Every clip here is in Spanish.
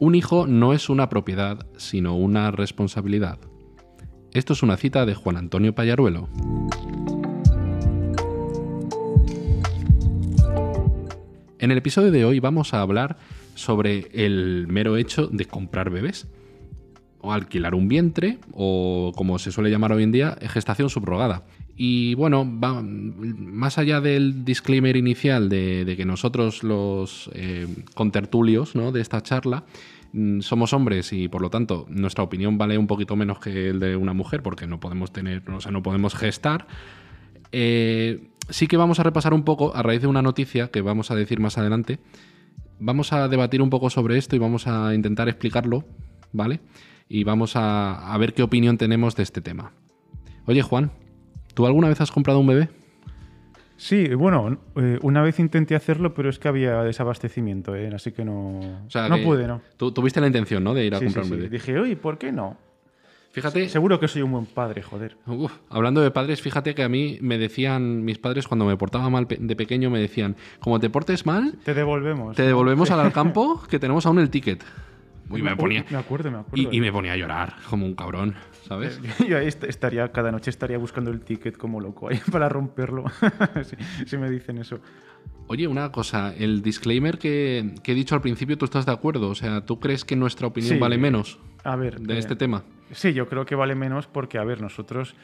Un hijo no es una propiedad, sino una responsabilidad. Esto es una cita de Juan Antonio Payaruelo. En el episodio de hoy vamos a hablar sobre el mero hecho de comprar bebés, o alquilar un vientre, o como se suele llamar hoy en día, gestación subrogada. Y bueno, más allá del disclaimer inicial de, que nosotros los eh, contertulios ¿no? de esta charla mm, somos hombres y por lo tanto nuestra opinión vale un poquito menos que el de una mujer porque no podemos tener, o sea, no podemos gestar. Eh, sí que vamos a repasar un poco a raíz de una noticia que vamos a decir más adelante. Vamos a debatir un poco sobre esto y vamos a intentar explicarlo, ¿vale? Y vamos a, ver qué opinión tenemos de este tema. Oye, Juan, ¿tú alguna vez has comprado un bebé? Sí, bueno, eh, una vez intenté hacerlo, pero es que había desabastecimiento, ¿eh? así que no, no pude, ¿no? Tú tuviste la intención, ¿no? De ir a comprar un bebé. Dije, oye, ¿por qué no? Fíjate. Seguro que soy un buen padre, joder. hablando de padres, fíjate que a mí me decían, mis padres cuando me portaba mal de pequeño, me decían, como te portes mal, te devolvemos. Te devolvemos al campo que tenemos aún el ticket. Y me, ponía, me acuerdo, me acuerdo. Y, me ponía a llorar como un cabrón, ¿sabes? Yo ahí estaría, cada noche estaría buscando el ticket como loco ahí para romperlo. si, me dicen eso. Oye, una cosa, el disclaimer que, he dicho al principio, ¿tú estás de acuerdo? O sea, ¿tú crees que nuestra opinión vale menos a ver, de este tema? Sí, yo creo que vale menos porque, a ver, nosotros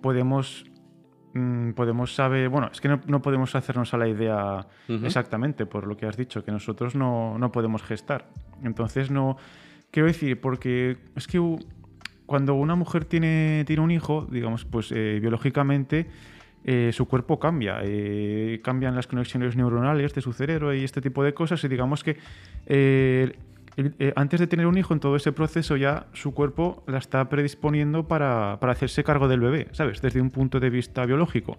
podemos mm, podemos saber, bueno, es que no, podemos hacernos a la idea exactamente por lo que has dicho, que nosotros no, no, podemos gestar. Entonces no, quiero decir, porque es que cuando una mujer tiene, tiene un hijo, digamos, pues eh, biológicamente eh, su cuerpo cambia, eh, cambian las conexiones neuronales de su cerebro y este tipo de cosas y digamos que antes de tener un hijo, en todo ese proceso ya su cuerpo la está predisponiendo para, hacerse cargo del bebé, ¿sabes? Desde un punto de vista biológico.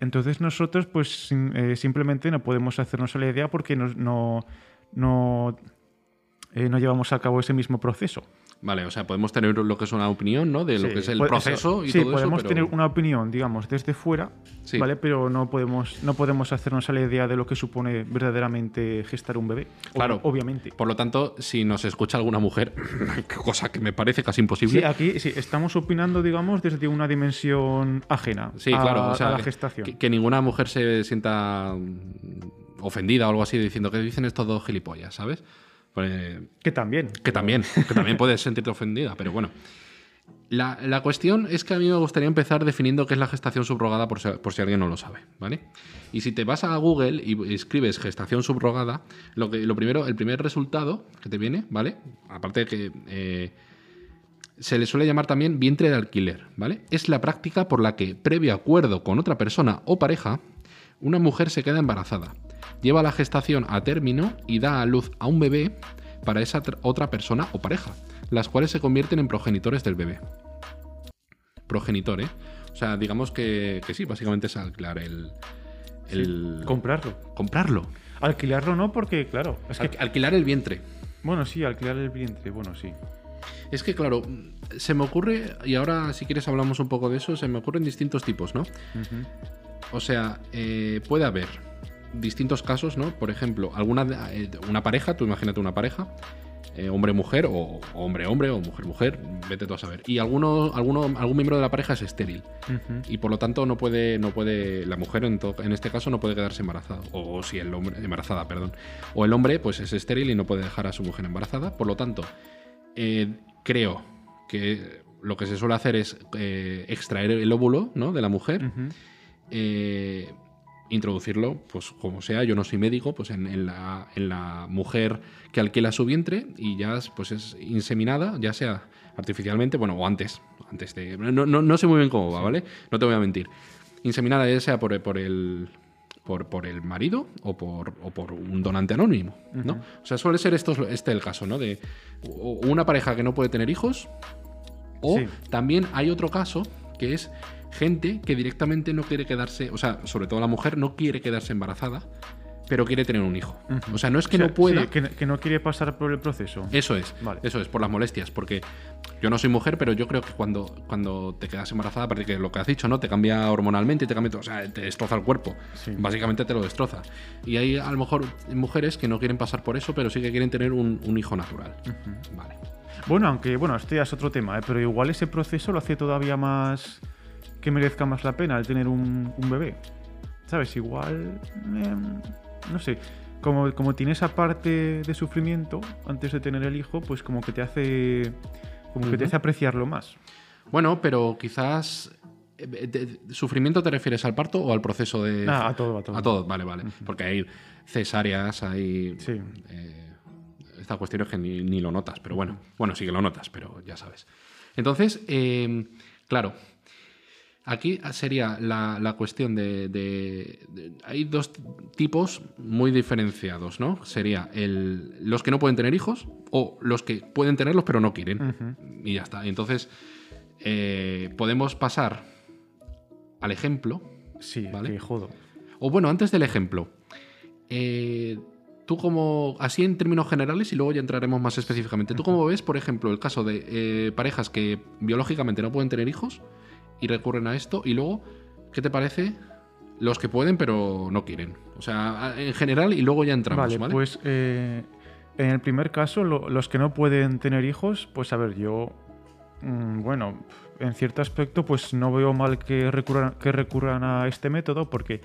Entonces nosotros pues simplemente no podemos hacernos la idea porque no, no, no, no llevamos a cabo ese mismo proceso. Vale, o sea, podemos tener lo que es una opinión, ¿no? De lo que es el proceso y sí, todo eso. Sí, podemos tener una opinión, digamos, desde fuera, ¿vale? Pero no podemos, no podemos hacernos a la idea de lo que supone verdaderamente gestar un bebé. Claro. obviamente. Por lo tanto, si nos escucha alguna mujer, cosa que me parece casi imposible. Sí, aquí sí, estamos opinando, digamos, desde una dimensión ajena sí, claro, o sea, a la gestación. Que, que, ninguna mujer se sienta ofendida o algo así diciendo que dicen estos dos gilipollas, ¿sabes? Pues, que también. Que también, que también puedes sentirte ofendida, pero bueno. La, cuestión es que a mí me gustaría empezar definiendo qué es la gestación subrogada por si, alguien no lo sabe, ¿vale? Y si te vas a Google y escribes gestación subrogada, lo, que, lo primero, el primer resultado que te viene, ¿vale? Aparte de que eh, se le suele llamar también vientre de alquiler, ¿vale? Es la práctica por la que, previo acuerdo con otra persona o pareja, una mujer se queda embarazada lleva la gestación a término y da a luz a un bebé para esa otra persona o pareja, las cuales se convierten en progenitores del bebé. Progenitor, ¿eh? O sea, digamos que, sí, básicamente es alquilar el... comprarlo. Comprarlo. Alquilarlo no, porque, claro... Es que... alquilar el vientre. Bueno, sí, alquilar el vientre, bueno, sí. Es que, claro, se me ocurre, y ahora si quieres hablamos un poco de eso, se me ocurren distintos tipos, ¿no? O sea, eh, puede haber distintos casos, ¿no? Por ejemplo, alguna eh, una pareja, tú imagínate una pareja, eh, hombre-mujer o hombre-hombre o mujer-mujer, vete tú a saber. Y alguno, alguno, algún miembro de la pareja es estéril. Y por lo tanto no puede, no puede, la mujer en, en este caso no puede quedarse embarazada. O, si el hombre, embarazada, perdón. O el hombre pues es estéril y no puede dejar a su mujer embarazada. Por lo tanto, eh, creo que lo que se suele hacer es extraer el óvulo ¿no? de la mujer introducirlo, pues como sea, yo no soy médico, pues en, la, en, la, mujer que alquila su vientre y ya pues es inseminada, ya sea artificialmente, bueno, o antes, antes de... No, no, sé muy bien cómo va, ¿vale? No te voy a mentir. Inseminada ya sea por, por el... Por, por, el marido o por, o por un donante anónimo, ¿no? O sea, suele ser esto, este el caso, ¿no? De una pareja que no puede tener hijos o también hay otro caso que es gente que directamente no quiere quedarse, o sea, sobre todo la mujer no quiere quedarse embarazada, pero quiere tener un hijo. O sea, no es que no pueda. que, no quiere pasar por el proceso. Eso es. Eso es, por las molestias. Porque yo no soy mujer, pero yo creo que cuando, cuando te quedas embarazada, parece que lo que has dicho, ¿no? Te cambia hormonalmente te cambia todo. O sea, te destroza el cuerpo. Básicamente te lo destroza. Y hay a lo mejor mujeres que no quieren pasar por eso, pero sí que quieren tener un, hijo natural. Vale. Bueno, aunque, bueno, este ya es otro tema, ¿eh? pero igual ese proceso lo hace todavía más. Que merezca más la pena el tener un, bebé. ¿Sabes? Igual. Em, no sé, como, como tiene esa parte de sufrimiento antes de tener el hijo, pues como que te hace, como que te hace apreciarlo más. Bueno, pero quizás eh, ¿Sufrimiento te refieres al parto o al proceso de.? Ah, a todo, a todo. A todo, vale, vale. Porque hay cesáreas, hay. Sí. Eh, esta cuestión es que ni, lo notas, pero bueno. Bueno, sí que lo notas, pero ya sabes. Entonces, eh, claro, Aquí sería la, cuestión de, Hay dos tipos muy diferenciados, ¿no? Sería el, los que no pueden tener hijos o los que pueden tenerlos pero no quieren. Y ya está. Entonces, eh, podemos pasar al ejemplo. Sí, ¿vale? jodo. O bueno, antes del ejemplo. Eh, tú como, así en términos generales y luego ya entraremos más específicamente. ¿Tú cómo ves, por ejemplo, el caso de eh, parejas que biológicamente no pueden tener hijos? Y recurren a esto. Y luego, ¿qué te parece? Los que pueden pero no quieren. O sea, en general y luego ya entramos, ¿vale? Pues eh, en el primer caso, los que no pueden tener hijos, pues a ver, yo, mm, bueno, en cierto aspecto, pues no veo mal que recurran, que recurran a este método porque,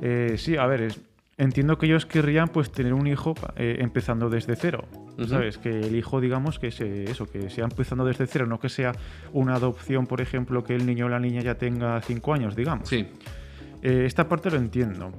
eh, sí, a ver, es, entiendo que ellos querrían pues tener un hijo eh, empezando desde cero. ¿Sabes? Que el hijo, digamos, que se, eso, que sea empezando desde cero, no que sea una adopción, por ejemplo, que el niño o la niña ya tenga cinco años, digamos. Sí. Eh, esta parte lo entiendo.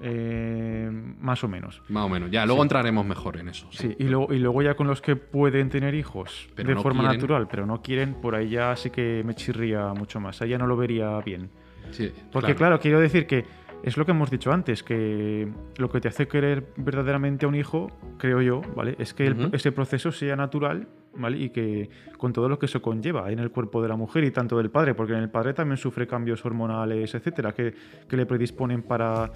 Eh, más o menos. Más o menos. Ya, luego entraremos mejor en eso. Sí, y, luego, y luego ya con los que pueden tener hijos de forma natural, pero no quieren, por ahí ya sí que me chirría mucho más. Ahí ya no lo vería bien. Sí, Porque claro quiero decir que es lo que hemos dicho antes, que lo que te hace querer verdaderamente a un hijo, creo yo, ¿vale? Es que ese proceso sea natural, ¿vale? Y que con todo lo que eso conlleva en el cuerpo de la mujer y tanto del padre, porque en el padre también sufre cambios hormonales, etcétera, que, le predisponen para,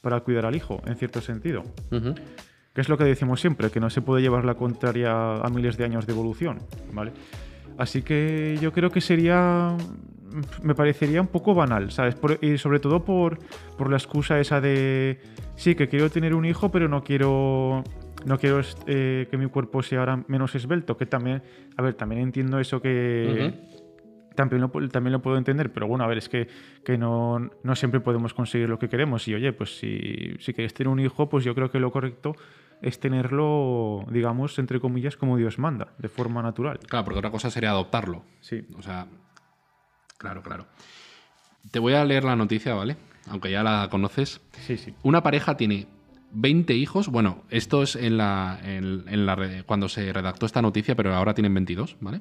para, cuidar al hijo, en cierto sentido. Que es lo que decimos siempre, que no se puede llevar la contraria a miles de años de evolución, ¿vale? Así que yo creo que sería me parecería un poco banal, ¿sabes? y sobre todo por, la excusa esa de, sí, que quiero tener un hijo, pero no quiero, no quiero eh, que mi cuerpo sea ahora menos esbelto, que también, a ver, también entiendo eso que... También lo, también lo puedo entender, pero bueno, a ver, es que, que no, siempre podemos conseguir lo que queremos. Y oye, pues si, si quieres tener un hijo, pues yo creo que lo correcto es tenerlo, digamos, entre comillas, como Dios manda, de forma natural. Claro, porque otra cosa sería adoptarlo. Sí. O sea, Claro, claro. Te voy a leer la noticia, ¿vale? Aunque ya la conoces. Sí, sí. Una pareja tiene 20 hijos. Bueno, esto es en la, en, la, cuando se redactó esta noticia, pero ahora tienen 22, ¿vale?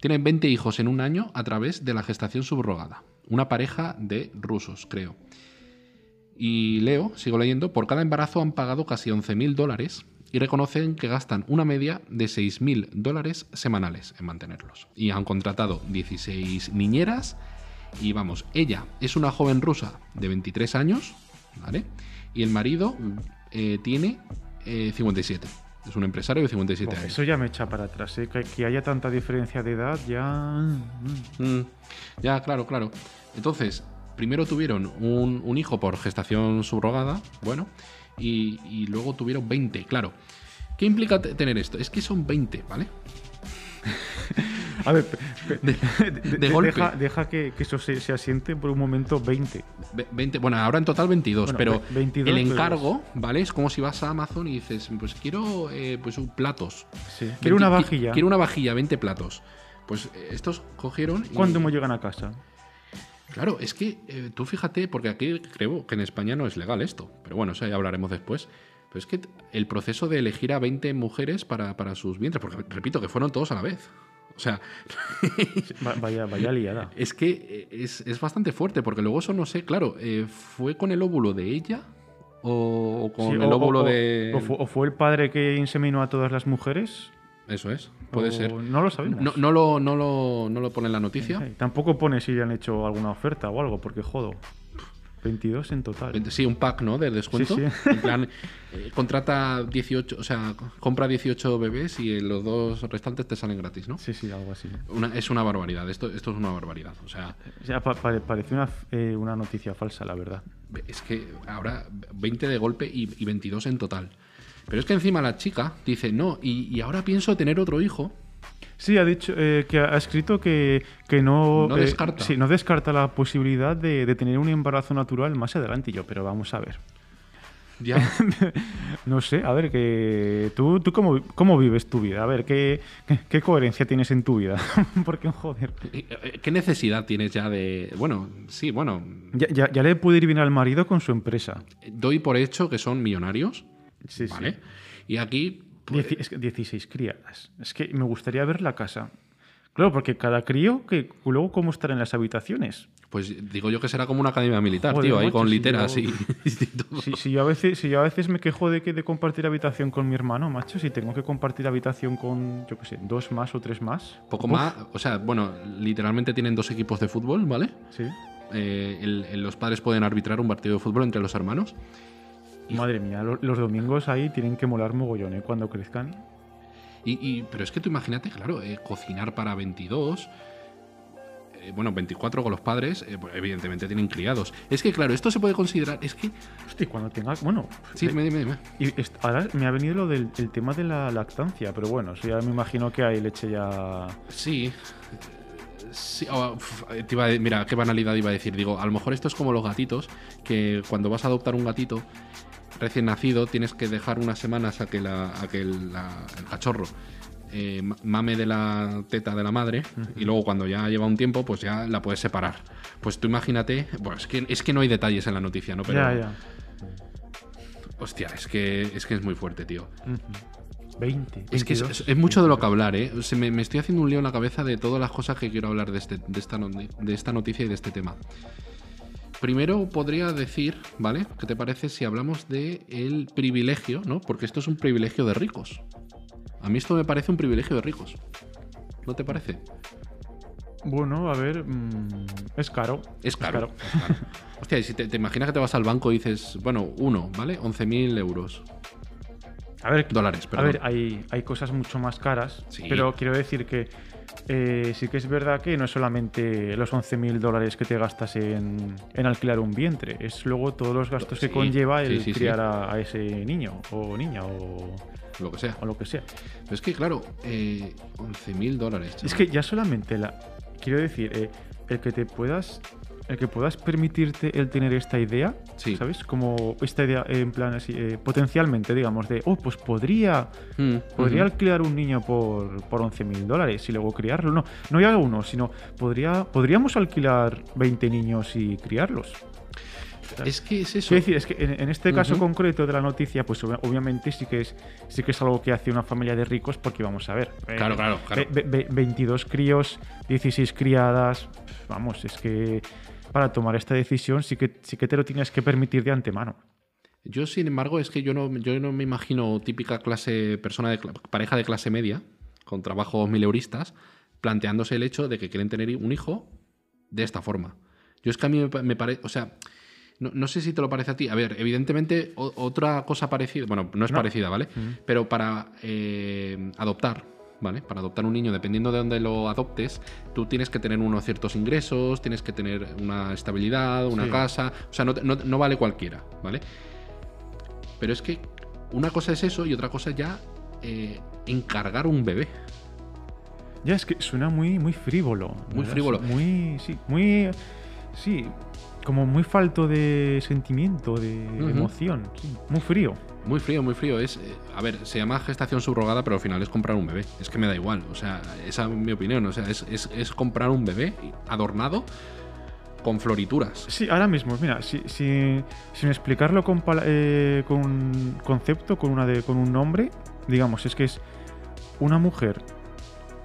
Tienen 20 hijos en un año a través de la gestación subrogada. Una pareja de rusos, creo. Y leo, sigo leyendo, por cada embarazo han pagado casi 11.000 dólares y reconocen que gastan una media de 6.000 dólares semanales en mantenerlos. Y han contratado 16 niñeras y vamos, ella es una joven rusa de 23 años, ¿vale? Y el marido eh, tiene 57. Eh, es un empresario de 57 años. Eso ya me echa para atrás, ¿eh? que, haya tanta diferencia de edad ya... Mm, ya, claro, claro. Entonces, primero tuvieron un, un hijo por gestación subrogada, bueno, y, luego tuvieron 20, claro. ¿Qué implica tener esto? Es que son 20, ¿vale? A ver, de, golpe. Deja, que, eso se, asiente por un momento 20. 20 bueno, ahora en total 22, pero el encargo, ¿vale? Es como si vas a Amazon y dices, pues quiero eh, pues platos. quiero una vajilla. Quiero una vajilla, 20 platos. Pues eh, estos cogieron. Y... ¿Cuándo me llegan a casa? Claro, es que eh, tú fíjate, porque aquí creo que en España no es legal esto, pero bueno, eso ya hablaremos después. Pero es que el proceso de elegir a 20 mujeres para, sus vientres, porque repito que fueron todos a la vez. O sea. vaya, vaya liada. Es que eh, es, bastante fuerte, porque luego eso no sé, claro, eh, ¿fue con el óvulo de ella? ¿O, con el óvulo de.? O fue, el padre que inseminó a todas las mujeres? Eso es, puede ser. No lo sabemos. No, no, lo, no, lo, no lo pone en la noticia. tampoco pone si le han hecho alguna oferta o algo, porque jodo. 22 en total. Sí, un pack, ¿no? De descuento. Sí, sí. En plan, eh, contrata 18, o sea, compra 18 bebés y los dos restantes te salen gratis, ¿no? Sí, sí, algo así. Una- es una barbaridad, esto, esto es una barbaridad. O sea, O sea, pa- pare- parece una, eh, una noticia falsa, la verdad. es que ahora 20 de golpe y, y 22 en total. Pero es que encima la chica dice, no, y, y ahora pienso tener otro hijo. Sí, ha dicho eh, que ha escrito que, que no, No eh, descarta. sí, no descarta la posibilidad de, de tener un embarazo natural más adelante. Y yo, pero vamos a ver. Ya, No sé, a ver, que tú, tú cómo, cómo vives tu vida. A ver, ¿qué, qué, qué coherencia tienes en tu vida? Porque, joder, eh, ¿qué necesidad tienes ya de...? Bueno, sí, bueno, ya, ya, ya le puede ir bien al marido con su empresa. doy por hecho que son millonarios, Sí, ¿vale? sí. Y aquí... pues, Dieci- es que 16 criadas. Es que me gustaría ver la casa. Claro, porque cada crío, que luego cómo estar en las habitaciones. Pues digo yo que será como una academia militar, Joder, tío, ahí macho, con si literas yo- y, y todo. Si, si yo a veces, si yo a veces me quejo de que de compartir habitación con mi hermano, macho, si tengo que compartir habitación con, yo qué sé, dos más o tres más. Poco uf, más, o sea, bueno, literalmente tienen dos equipos de fútbol, ¿vale? Sí. Eh, el- el- los padres pueden arbitrar un partido de fútbol entre los hermanos. Madre mía, lo- los domingos ahí tienen que molar mogollón, ¿eh? Cuando crezcan. Y, y- pero es que tú imagínate, claro, eh, cocinar para 22, eh, bueno, 24 con los padres, eh, pues, evidentemente tienen criados. Es que, claro, esto se puede considerar, es que... Hostia, cuando tenga. Bueno. Sí, dime, dime, dime. y ahora me ha venido lo del el tema de la lactancia, pero bueno, eso ya me imagino que hay leche ya. Sí. Sí, oh, uf, te iba a- mira, qué banalidad iba a decir. Digo, a lo mejor esto es como los gatitos, que cuando vas a adoptar un gatito recién nacido, tienes que dejar unas semanas a que, la, a que el, la- el cachorro eh, ma- mame de la teta de la madre y luego cuando ya lleva un tiempo, pues ya la puedes separar. Pues tú imagínate, bueno, es que, es que no hay detalles en la noticia, ¿no? Pero, Ya, ya. hostia, es que, es que es muy fuerte, tío. 20. Es que es, 22. es- es mucho de lo que hablar, ¿eh? Se me, me estoy haciendo un lío en la cabeza de todas las cosas que quiero hablar de, este, de, esta, de esta noticia y de este tema. Primero podría decir, ¿vale? ¿Qué te parece si hablamos de el privilegio, ¿no? Porque esto es un privilegio de ricos. A mí esto me parece un privilegio de ricos. ¿No te parece? Bueno, a ver, mm, es caro. Es caro. es caro. Hostia, y si te, te imaginas que te vas al banco y dices, bueno, uno, ¿vale? 11.000 euros. A ver, Dólares, a perdón. ver, hay, hay cosas mucho más caras, Sí. pero quiero decir que eh, sí que es verdad que no es solamente los 11.000 dólares que te gastas en, en alquilar un vientre, es luego todos los gastos Sí, que conlleva el sí, sí, sí. criar a, a ese niño o niña o, Lo que sea. o lo que sea. Pero es que, claro, eh, 11.000 dólares. Es chaval. que ya solamente la. Quiero decir, eh, el que te puedas. El que puedas permitirte el tener esta idea, Sí. ¿sabes? Como esta idea en plan así, eh, potencialmente, digamos, de, oh, pues podría, Mm, podría alquilar un niño por, por 11.000 dólares y luego criarlo. No, no ya uno, sino podría, podríamos alquilar 20 niños y criarlos. Es que es eso. Decir, es que en, en este caso concreto de la noticia, pues obvia- obviamente sí que es sí que es algo que hace una familia de ricos, porque vamos a ver. eh, Claro, claro, claro. ve- ve- 22 críos, 16 criadas. Vamos, es que para tomar esta decisión sí que, sí que te lo tienes que permitir de antemano. Yo, sin embargo, es que yo no, yo no me imagino típica clase, persona de pareja de clase media, con trabajos mileuristas, planteándose el hecho de que quieren tener un hijo de esta forma. Yo es que a mí me, parece, o sea, no, no sé si te lo parece a ti. A ver, evidentemente, o- otra cosa parecida, bueno, no es No. parecida, ¿vale? Pero para eh, adoptar, ¿vale? Para adoptar un niño, dependiendo de dónde lo adoptes, tú tienes que tener unos ciertos ingresos, tienes que tener una estabilidad, una Sí. casa, o sea, no, no- no vale cualquiera, ¿vale? Pero es que una cosa es eso y otra cosa es ya eh, encargar un bebé. Ya es que suena muy, muy frívolo. Muy frívolo. Muy, sí, muy, sí, como muy falto de sentimiento, de emoción, sí, muy frío. Muy frío, muy frío. Es, eh, a ver, se llama gestación subrogada, pero al final es comprar un bebé. Es que me da igual. O sea, esa es mi opinión. O sea, es, es- es comprar un bebé adornado con florituras. Sí, ahora mismo, mira, si, si- sin explicarlo con, eh, con concepto, con, una de, con un nombre, digamos, es que es una mujer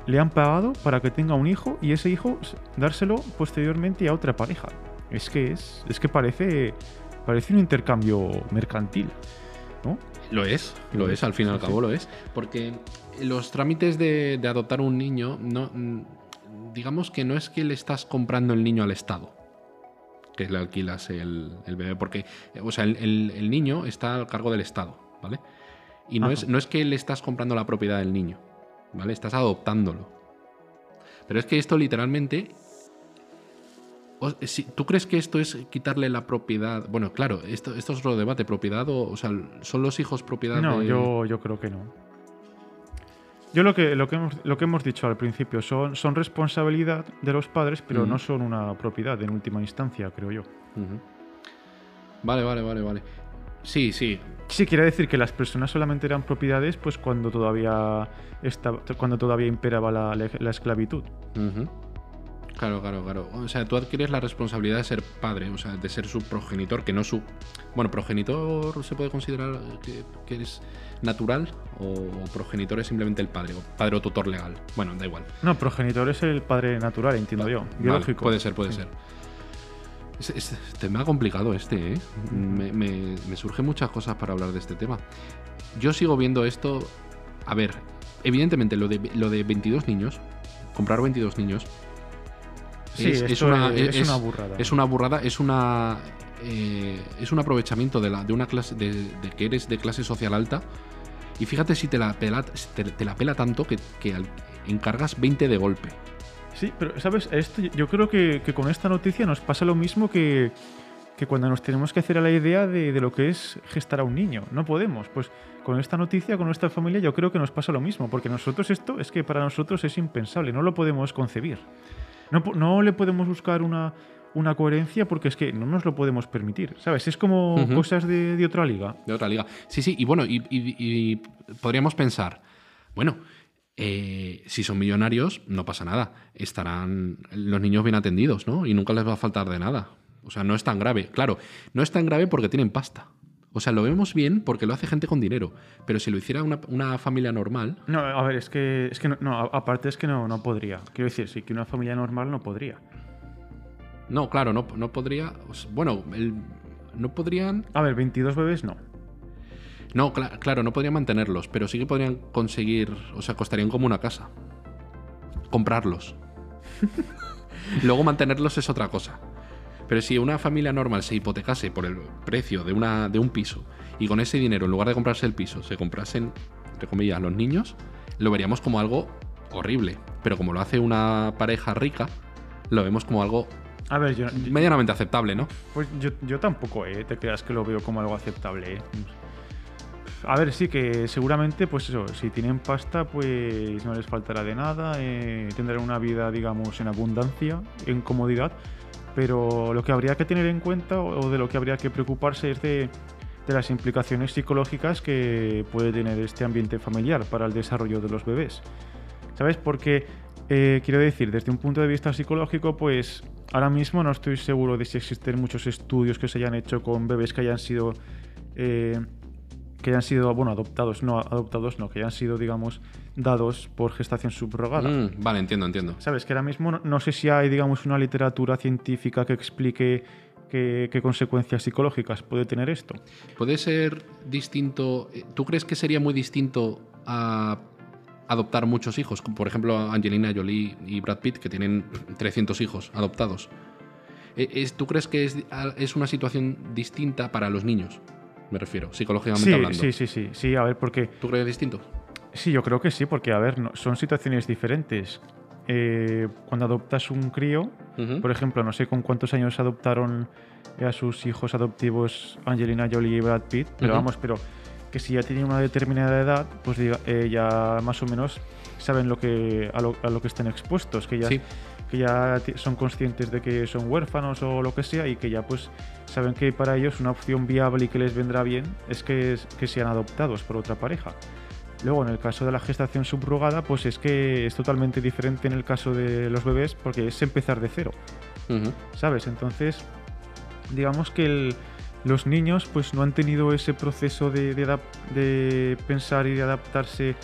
le han pagado para que tenga un hijo y ese hijo dárselo posteriormente a otra pareja. Es que es, es que parece, parece un intercambio mercantil, ¿no? Lo es, lo Lo es, al fin y sí, al cabo lo es. Porque los trámites de, de adoptar un niño, no, mm, digamos que no es que le estás comprando el niño al Estado. que le alquilas el, bebé, porque, o sea, el, niño está al cargo del Estado, ¿vale? Y no es, no es que le estás comprando la propiedad del niño, ¿vale? Estás adoptándolo. Pero es que esto literalmente ¿Tú crees que esto es quitarle la propiedad? Bueno, claro, esto, esto es otro debate, propiedad o, o sea, ¿son los hijos propiedad no, yo, yo creo que no. Yo lo que, lo que, hemos, lo que hemos dicho al principio son, son responsabilidad de los padres, pero no son una propiedad en última instancia, creo yo. Vale, vale, vale, vale. Sí, sí. Sí, quiere decir que las personas solamente eran propiedades pues cuando todavía, estaba, cuando todavía imperaba la, la esclavitud. Claro, claro, claro. O sea, tú adquieres la responsabilidad de ser padre, o sea, de ser su progenitor, que no su... Bueno, progenitor se puede considerar que, que eres natural o, progenitor es simplemente el padre, o padre o tutor legal. Bueno, da igual. No, progenitor es el padre natural, entiendo yo, biológico. puede ser, puede ser. Es, tema complicado este, ¿eh? Me, me, me surgen muchas cosas para hablar de este tema. Yo sigo viendo esto... A ver, evidentemente lo de, lo de 22 niños, comprar 22 niños es, una, burrada. Es una burrada, es una. Eh, es un aprovechamiento de, la, de una clase. De, que eres de clase social alta. Y fíjate si te la pela, te, la pela tanto que, encargas 20 de golpe. Sí, pero sabes, esto, yo creo que, con esta noticia nos pasa lo mismo que, que cuando nos tenemos que hacer a la idea de, de, lo que es gestar a un niño. No podemos. Pues con esta noticia, con nuestra familia, yo creo que nos pasa lo mismo, porque nosotros esto es que para nosotros es impensable, no lo podemos concebir. No, le podemos buscar una, una coherencia porque es que no nos lo podemos permitir, ¿sabes? Es como cosas de, otra liga. De otra liga. Sí, sí, y bueno, y, podríamos pensar, bueno, eh, si son millonarios, no pasa nada. Estarán los niños bien atendidos, ¿no? Y nunca les va a faltar de nada. O sea, no es tan grave. Claro, no es tan grave porque tienen pasta. O sea, lo vemos bien porque lo hace gente con dinero. Pero si lo hiciera una, familia normal. No, a ver, es que, es que no, aparte es que no, no podría. Quiero decir, sí que una familia normal no podría. No, claro, no, no podría. Bueno, no podrían. A ver, 22 bebés no. No, claro, no podrían mantenerlos, pero sí que podrían conseguir. O sea, costarían como una casa. Comprarlos. Luego mantenerlos es otra cosa. Pero si una familia normal se hipotecase por el precio de, una, de un piso y con ese dinero, en lugar de comprarse el piso, se comprasen, entre comillas, los niños, lo veríamos como algo horrible. Pero como lo hace una pareja rica, lo vemos como algo a ver, yo, medianamente aceptable, ¿no? Pues yo, tampoco, ¿eh? Te creas que lo veo como algo aceptable, ¿eh? A ver, sí que seguramente, pues eso, si tienen pasta, pues no les faltará de nada, eh, tendrán una vida, digamos, en abundancia, en comodidad, pero lo que habría que tener en cuenta o de lo que habría que preocuparse es de, las implicaciones psicológicas que puede tener este ambiente familiar para el desarrollo de los bebés. ¿Sabes? Porque, eh, quiero decir, desde un punto de vista psicológico, pues ahora mismo no estoy seguro de si existen muchos estudios que se hayan hecho con bebés que hayan sido... Eh, que hayan sido, bueno, adoptados, no adoptados, no, que hayan sido, digamos, dados por gestación subrogada. Mm, vale, entiendo, entiendo. Sabes que ahora mismo no, sé si hay, digamos, una literatura científica que explique qué, consecuencias psicológicas puede tener esto. Puede ser distinto. Eh, ¿Tú crees que sería muy distinto a adoptar muchos hijos? Por ejemplo, Angelina Jolie y Brad Pitt, que tienen 300 hijos adoptados. Eh, ¿Tú crees que es, es una situación distinta para los niños? Me refiero, psicológicamente hablando. Sí, sí, sí, sí, a ver, porque... ¿Tú crees distinto? Sí, yo creo que sí, porque, a ver, son situaciones diferentes. Eh, cuando adoptas un crío, por ejemplo, no sé con cuántos años adoptaron a sus hijos adoptivos Angelina Jolie y Brad Pitt, pero vamos, pero que si ya tienen una determinada edad, pues eh, ya más o menos saben lo que, a, lo, que estén expuestos, que ya, que ya son conscientes de que son huérfanos o lo que sea y que ya pues saben que para ellos una opción viable y que les vendrá bien es que, que sean adoptados por otra pareja. Luego, en el caso de la gestación subrogada, pues es que es totalmente diferente en el caso de los bebés porque es empezar de cero. ¿Sabes? Entonces, digamos que los niños pues no han tenido ese proceso de, de, pensar y de adaptarse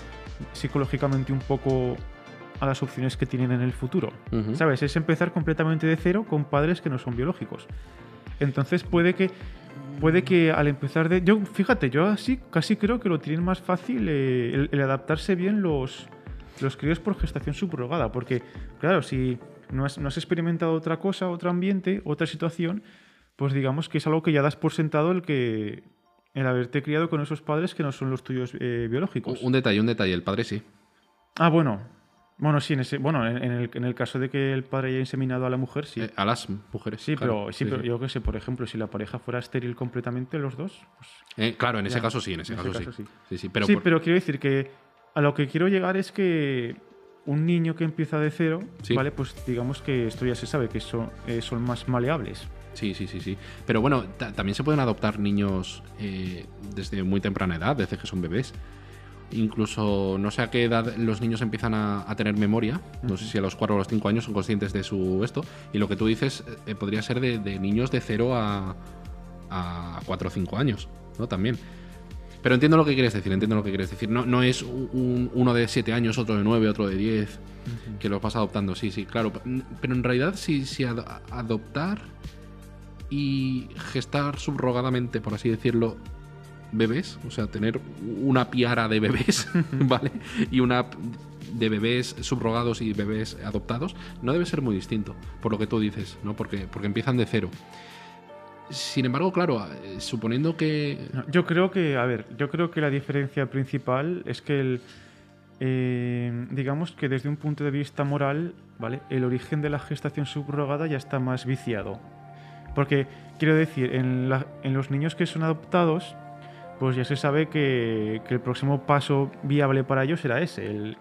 psicológicamente un poco a las opciones que tienen en el futuro. ¿Sabes? Es empezar completamente de cero con padres que no son biológicos. Entonces puede que puede que al empezar de yo fíjate, yo así casi creo que lo tienen más fácil eh, el, adaptarse bien los los críos por gestación subrogada, porque claro, si no has, no has experimentado otra cosa, otro ambiente, otra situación, pues digamos que es algo que ya das por sentado el que el haberte criado con esos padres que no son los tuyos eh, biológicos. Un detalle, un detalle, el padre sí. Ah, bueno. Bueno, sí, en ese, bueno, en, el, en el caso de que el padre haya inseminado a la mujer, sí. Eh, a las mujeres. Sí, pero, sí, pero yo qué sé, por ejemplo, si la pareja fuera estéril completamente, los dos. Pues, eh, claro, en ese caso sí, en ese, caso, sí. Sí, sí, pero, sí pero quiero decir que a lo que quiero llegar es que un niño que empieza de cero, ¿vale? Pues digamos que esto ya se sabe, que son, son más maleables. Sí, sí, sí, sí. Pero bueno, también se pueden adoptar niños eh, desde muy temprana edad, desde que son bebés. Incluso no sé a qué edad los niños empiezan a, tener memoria. No sé si a los 4 o los 5 años son conscientes de su esto. Y lo que tú dices eh, podría ser de, niños de 0 a, a 4 o 5 años, ¿no? También. Pero entiendo lo que quieres decir, entiendo lo que quieres decir. No, no es uno de 7 años, otro de 9, otro de 10, que lo vas adoptando, sí, sí, claro. Pero en realidad, si, si adoptar y gestar subrogadamente, por así decirlo, bebés, o sea, tener una piara de bebés, ¿vale? Y una de bebés subrogados y bebés adoptados, no debe ser muy distinto, por lo que tú dices, ¿no? Porque, porque empiezan de cero. Sin embargo, claro, eh, suponiendo que. yo creo que, a ver, yo creo que la diferencia principal es que el. Eh, digamos que desde un punto de vista moral, ¿vale? El origen de la gestación subrogada ya está más viciado. Porque, quiero decir, en, los niños que son adoptados, pues ya se sabe que, el próximo paso viable para ellos será ese. El,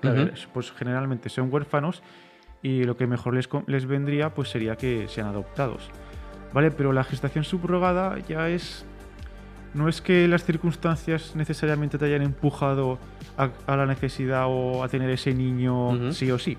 Pues generalmente son huérfanos y lo que mejor les, les vendría pues sería que sean adoptados. ¿Vale? Pero la gestación subrogada ya es... No es que las circunstancias necesariamente te hayan empujado a, la necesidad o a tener ese niño sí o sí.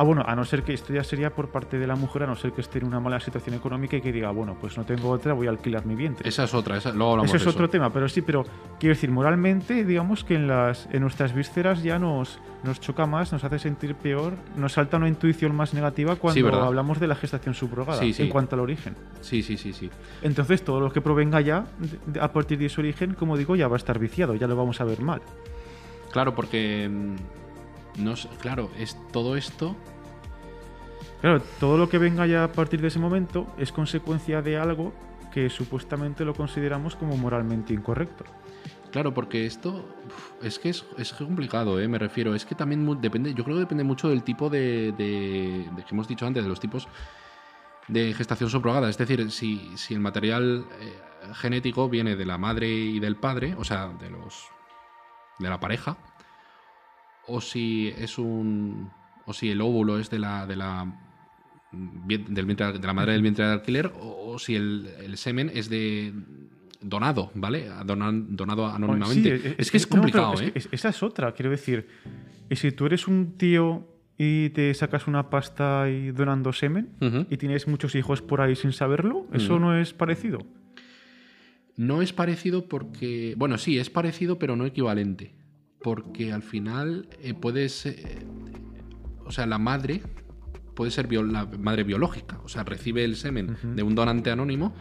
Ah, bueno, a no ser que esto ya sería por parte de la mujer, a no ser que esté en una mala situación económica y que diga, bueno, pues no tengo otra, voy a alquilar mi vientre. Esa es otra, esa, luego hablamos Eso es otro tema, pero sí, pero quiero decir, moralmente, digamos que en, las, en nuestras vísceras ya nos, nos choca más, nos hace sentir peor, nos salta una intuición más negativa cuando hablamos de la gestación subrogada, en cuanto al origen. Sí, sí, sí, sí. Entonces, todo lo que provenga ya, a partir de ese origen, como digo, ya va a estar viciado, ya lo vamos a ver mal. Claro, porque mm, claro, es todo esto. Claro, todo lo que venga ya a partir de ese momento es consecuencia de algo que supuestamente lo consideramos como moralmente incorrecto. Claro, porque esto es que es, complicado, ¿eh? me refiero. Es que también depende, yo creo que depende mucho del tipo de, de, que hemos dicho antes, de los tipos de gestación subrogada. Es decir, si, si el material eh, genético viene de la madre y del padre, o sea, de los de la pareja, o si es un o si el óvulo es de la de la del de la madre del vientre de alquiler o, si el, semen es de donado, ¿vale? donado anónimamente. es, que es complicado, ¿eh? esa es otra, quiero decir. Y si tú eres un tío y te sacas una pasta y donando semen y tienes muchos hijos por ahí sin saberlo, ¿eso no es parecido? No es parecido porque. Bueno, sí, es parecido, pero no equivalente porque al final eh, puedes, eh, o sea, la madre puede ser la madre biológica, o sea, recibe el semen de un donante anónimo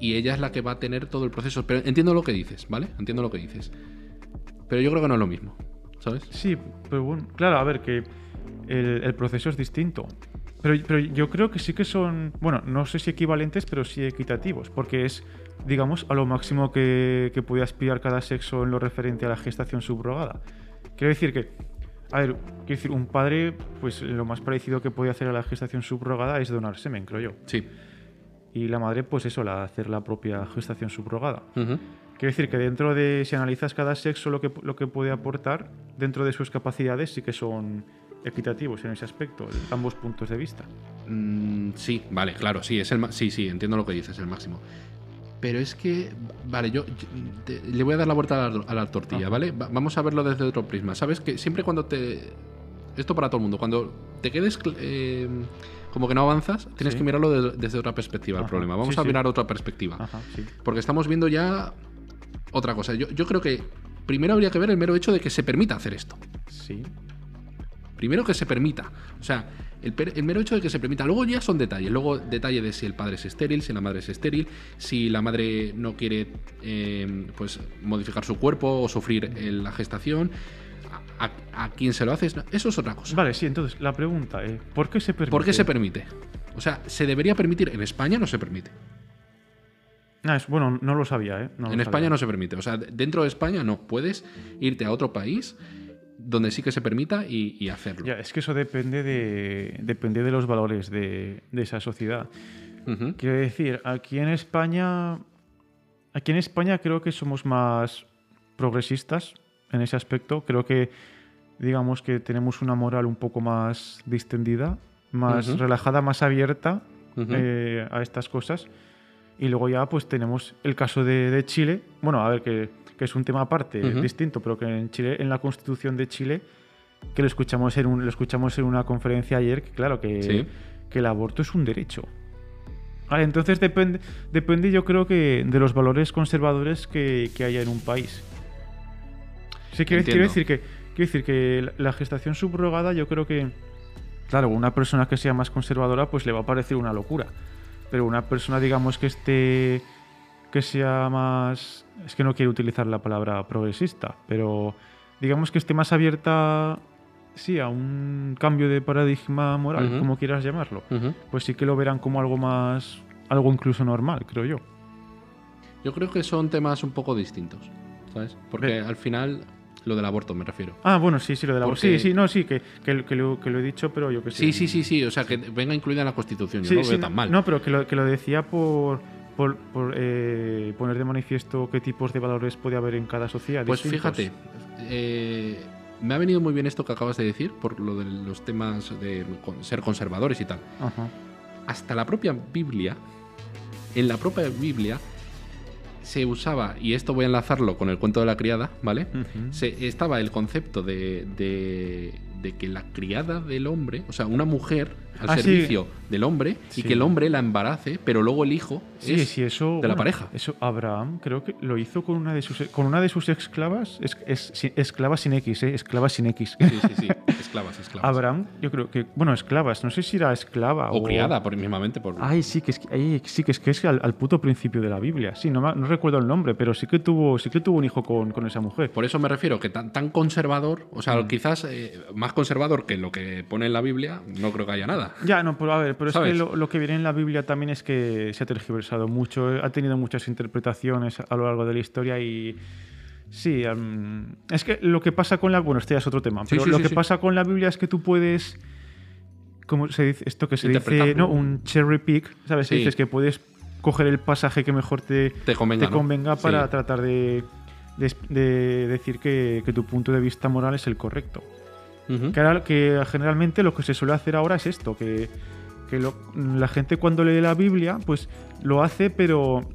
y ella es la que va a tener todo el proceso. Pero entiendo lo que dices, ¿vale? Entiendo lo que dices. Pero yo creo que no es lo mismo, ¿sabes? Sí, pero bueno, claro, a ver, que el, proceso es distinto. Pero, pero, yo creo que sí que son, bueno, no sé si equivalentes, pero sí equitativos, porque es digamos, a lo máximo que, que puede aspirar cada sexo en lo referente a la gestación subrogada. Quiero decir que, a ver, quiero decir, un padre, pues lo más parecido que puede hacer a la gestación subrogada es donar semen, creo yo. Sí. Y la madre, pues eso, la, hacer la propia gestación subrogada. Quiero decir que dentro de, si analizas cada sexo lo que, lo que puede aportar, dentro de sus capacidades sí que son equitativos en ese aspecto, ambos puntos de vista. Mm, sí, vale, claro, sí, es el sí, sí, entiendo lo que dices, el máximo. Pero es que, vale, yo, le voy a dar la vuelta a la, tortilla, ¿vale? vamos a verlo desde otro prisma. Sabes que siempre cuando te... Esto para todo el mundo, cuando te quedes eh, como que no avanzas, tienes que mirarlo desde otra perspectiva el problema. Vamos a mirar otra perspectiva. Porque estamos viendo ya otra cosa. Yo, yo creo que primero habría que ver el mero hecho de que se permita hacer esto. Sí. Primero que se permita. O sea, el, mero hecho de que se permita. Luego ya son detalles. Luego detalle de si el padre es estéril, si la madre es estéril, si la madre no quiere em, pues modificar su cuerpo o sufrir la gestación. A, quién se lo hace, eso es otra cosa. Vale, sí, entonces la pregunta es, ¿por qué se permite? ¿Por qué se permite? O sea, se debería permitir, en España no se permite. Ah, es, bueno, no lo sabía, ¿eh? No en España sabía. no se permite. O sea, dentro de España no. Puedes irte a otro país donde sí que se permita y, y hacerlo. Ya, es que eso depende de, depende de los valores de, de esa sociedad. Quiero decir, aquí en España. Aquí en España creo que somos más progresistas en ese aspecto. Creo que, digamos que tenemos una moral un poco más distendida, más relajada, más abierta eh, a estas cosas. Y luego ya pues tenemos el caso de, de Chile. Bueno, a ver, que, que es un tema aparte, Ujú. distinto, pero que en Chile, en la constitución de Chile, que lo escuchamos en, un- lo escuchamos en una conferencia ayer, que claro, que, Sí. que el aborto es un derecho. Vale, entonces depende, depende yo creo que de los valores conservadores que, que haya en un país. Sí, quiero, quiero decir que, quiero decir que la gestación subrogada yo creo que, claro, una persona que sea más conservadora pues le va a parecer una locura. Pero una persona, digamos, que esté, que sea más, es que no quiero utilizar la palabra progresista, pero digamos que esté más abierta, sí, a un cambio de paradigma moral, como quieras llamarlo pues sí que lo verán como algo más, algo incluso normal, creo yo. Yo creo que son temas un poco distintos, ¿sabes? Porque al final, lo del aborto me refiero. Ah, bueno, sí, sí, lo de la Porque- Sí, sí, no, sí, que, que, que lo, que lo he dicho, pero yo que sé. Sí, sí, sí, sí. O sea, que venga incluida en la Constitución. Yo Sí, no lo sí, veo tan mal. No, pero que lo, que lo decía por, por, por, eh, poner de manifiesto qué tipos de valores puede haber en cada sociedad. Pues distintos. fíjate, eh, me ha venido muy bien esto que acabas de decir, por lo de los temas de ser conservadores y tal. Ajá. Hasta la propia Biblia, en la propia Biblia, se usaba, y esto voy a enlazarlo con el cuento de la criada, ¿vale? Se, estaba el concepto de, de- de que la criada del hombre, o sea, una mujer al Ah, sí. servicio del hombre Sí. y que el hombre la embarace, pero luego el hijo Sí, es eso. de la pareja. Eso Abraham creo que lo hizo con una de sus con una de sus esclavas. Es, es- esclavas sin X, ¿eh? Esclavas sin X. Sí, sí, sí. Esclavas, esclavas. Abraham, yo creo que. Bueno, esclavas. No sé si era esclava o criada, por, mismamente. Por... Ay, sí, que es que, ay, sí, que es, que es al, al puto principio de la Biblia. Sí, no, me- no recuerdo el nombre, pero sí que tuvo, sí que tuvo un hijo con, con esa mujer. Por eso me refiero que tan, tan conservador, o sea, Mm. quizás eh, más conservador que lo que pone en la Biblia, no creo que haya nada. Ya, no, pero a ver, pero es que lo, lo que viene en la Biblia también es que se ha tergiversado mucho, eh, ha tenido muchas interpretaciones a lo largo de la historia y. Sí, am, es que lo que pasa con la. Bueno, este ya es otro tema, pero sí, lo sí, que pasa con la Biblia es que tú puedes. ¿Cómo se dice? Esto que se dice. ¿no? Un cherry pick, ¿sabes? Dices que puedes coger el pasaje que mejor te, Te convenga. te ¿no? convenga para tratar de, de- de decir que, que tu punto de vista moral es el correcto. Que, ahora- que generalmente lo que se suele hacer ahora es esto, que, que lo- la gente cuando lee la Biblia, pues lo hace, pero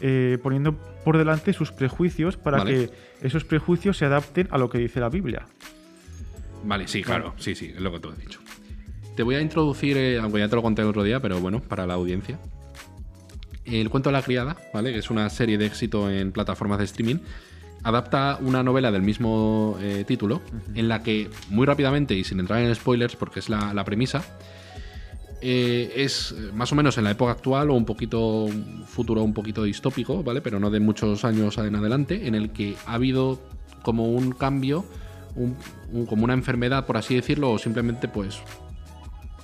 eh, poniendo por delante sus prejuicios para Vale. que esos prejuicios se adapten a lo que dice la Biblia. Vale, sí, claro, sí, sí, es lo que tú has dicho. Te voy a introducir, eh, aunque ya te lo conté el otro día, pero bueno, para la audiencia. El cuento de la criada, ¿vale? Que es una serie de éxito en plataformas de streaming. Adapta una novela del mismo eh, título, en la que, muy rápidamente y sin entrar en spoilers, porque es la, la premisa, eh, es eh, más o menos en la época actual o un poquito un futuro un poquito distópico, ¿vale? Pero no de muchos años en adelante, en el que ha habido como un cambio, un- un- como una enfermedad, por así decirlo, o simplemente pues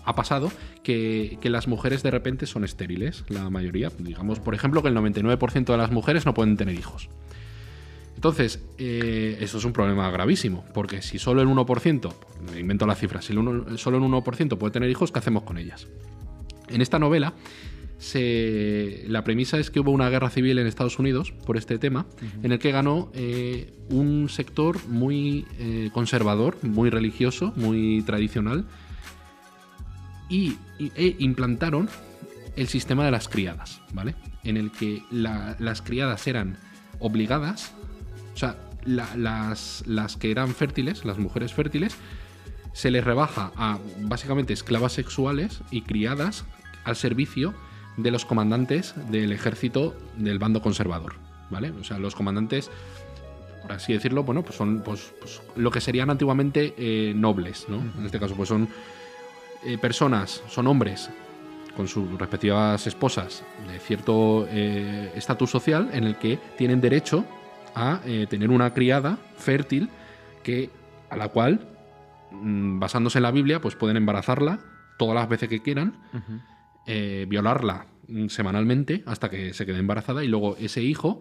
ha pasado que, que las mujeres de repente son estériles, la mayoría. Digamos, por ejemplo, que el 99% de las mujeres no pueden tener hijos. Entonces, eh, eso es un problema gravísimo, porque si solo el 1%, me invento la cifra, si el uno- solo el 1% puede tener hijos, ¿qué hacemos con ellas? En esta novela, se- la premisa es que hubo una guerra civil en Estados Unidos por este tema, en el que ganó eh, un sector muy eh, conservador, muy religioso, muy tradicional, y, y- e implantaron el sistema de las criadas, ¿vale? En el que la- las criadas eran obligadas, o sea, la- las, las que eran fértiles, las mujeres fértiles, se les rebaja a básicamente esclavas sexuales y criadas al servicio de los comandantes del ejército del bando conservador, ¿vale? O sea, los comandantes, por así decirlo, bueno, pues son pues, pues, lo que serían antiguamente eh, nobles, ¿no? En este caso, pues son eh, personas, son hombres con sus respectivas esposas de cierto eh, estatus social en el que tienen derecho a eh, tener una criada fértil que a la cual mm, basándose en la Biblia pues pueden embarazarla todas las veces que quieran eh, violarla mm, semanalmente hasta que se quede embarazada y luego ese hijo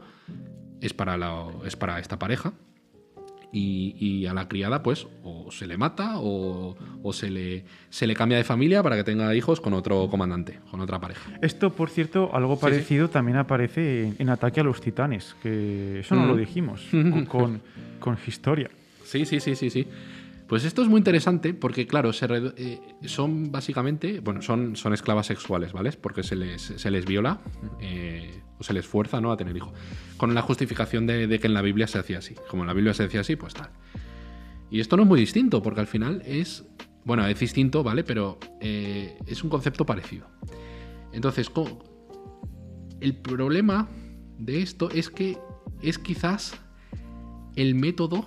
es para, la, es para esta pareja y, a la criada pues o se le mata o, se, le, se le cambia de familia para que tenga hijos con otro comandante, con otra pareja. Esto, por cierto, algo parecido también aparece en, Ataque a los Titanes, que eso no lo dijimos, con, con Historia. Sí, sí, sí, sí, sí. Pues esto es muy interesante porque, claro, eh, son básicamente, bueno, son, son esclavas sexuales, ¿vale? Porque se les, se les viola eh, o se les fuerza ¿no? a tener hijos. Con la justificación de, que en la Biblia se hacía así. Como en la Biblia se decía así, pues tal. Y esto no es muy distinto porque al final es, bueno, es distinto, ¿vale? Pero eh, es un concepto parecido. Entonces, el problema de esto es que es quizás el método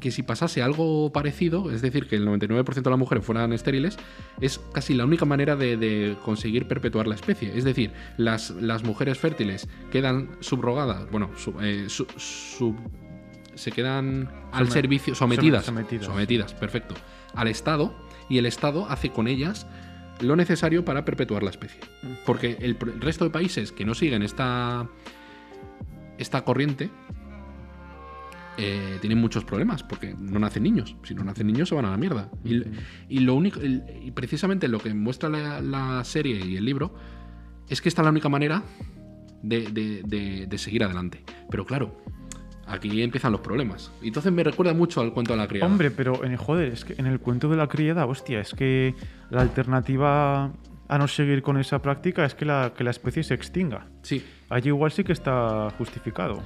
que si pasase algo parecido, es decir, que el 99% de las mujeres fueran estériles, es casi la única manera de, conseguir perpetuar la especie. Es decir, las, las mujeres fértiles quedan subrogadas, bueno, eh, se quedan al servicio, sometidas, sometidas, sometidas, perfecto, al Estado, y el Estado hace con ellas lo necesario para perpetuar la especie. Mm. Porque el, el resto de países que no siguen esta, esta corriente, eh, tienen muchos problemas porque no nacen niños. Si no nacen niños se van a la mierda. Y, lo único, y precisamente lo que muestra la, serie y el libro es que esta es la única manera de, seguir adelante. Pero claro, aquí empiezan los problemas. Entonces me recuerda mucho al cuento de la criada. Hombre, pero en, joder, es que en el cuento de la criada, hostia, es que la alternativa a no seguir con esa práctica es que la, que la especie se extinga. Sí. Allí igual sí que está justificado.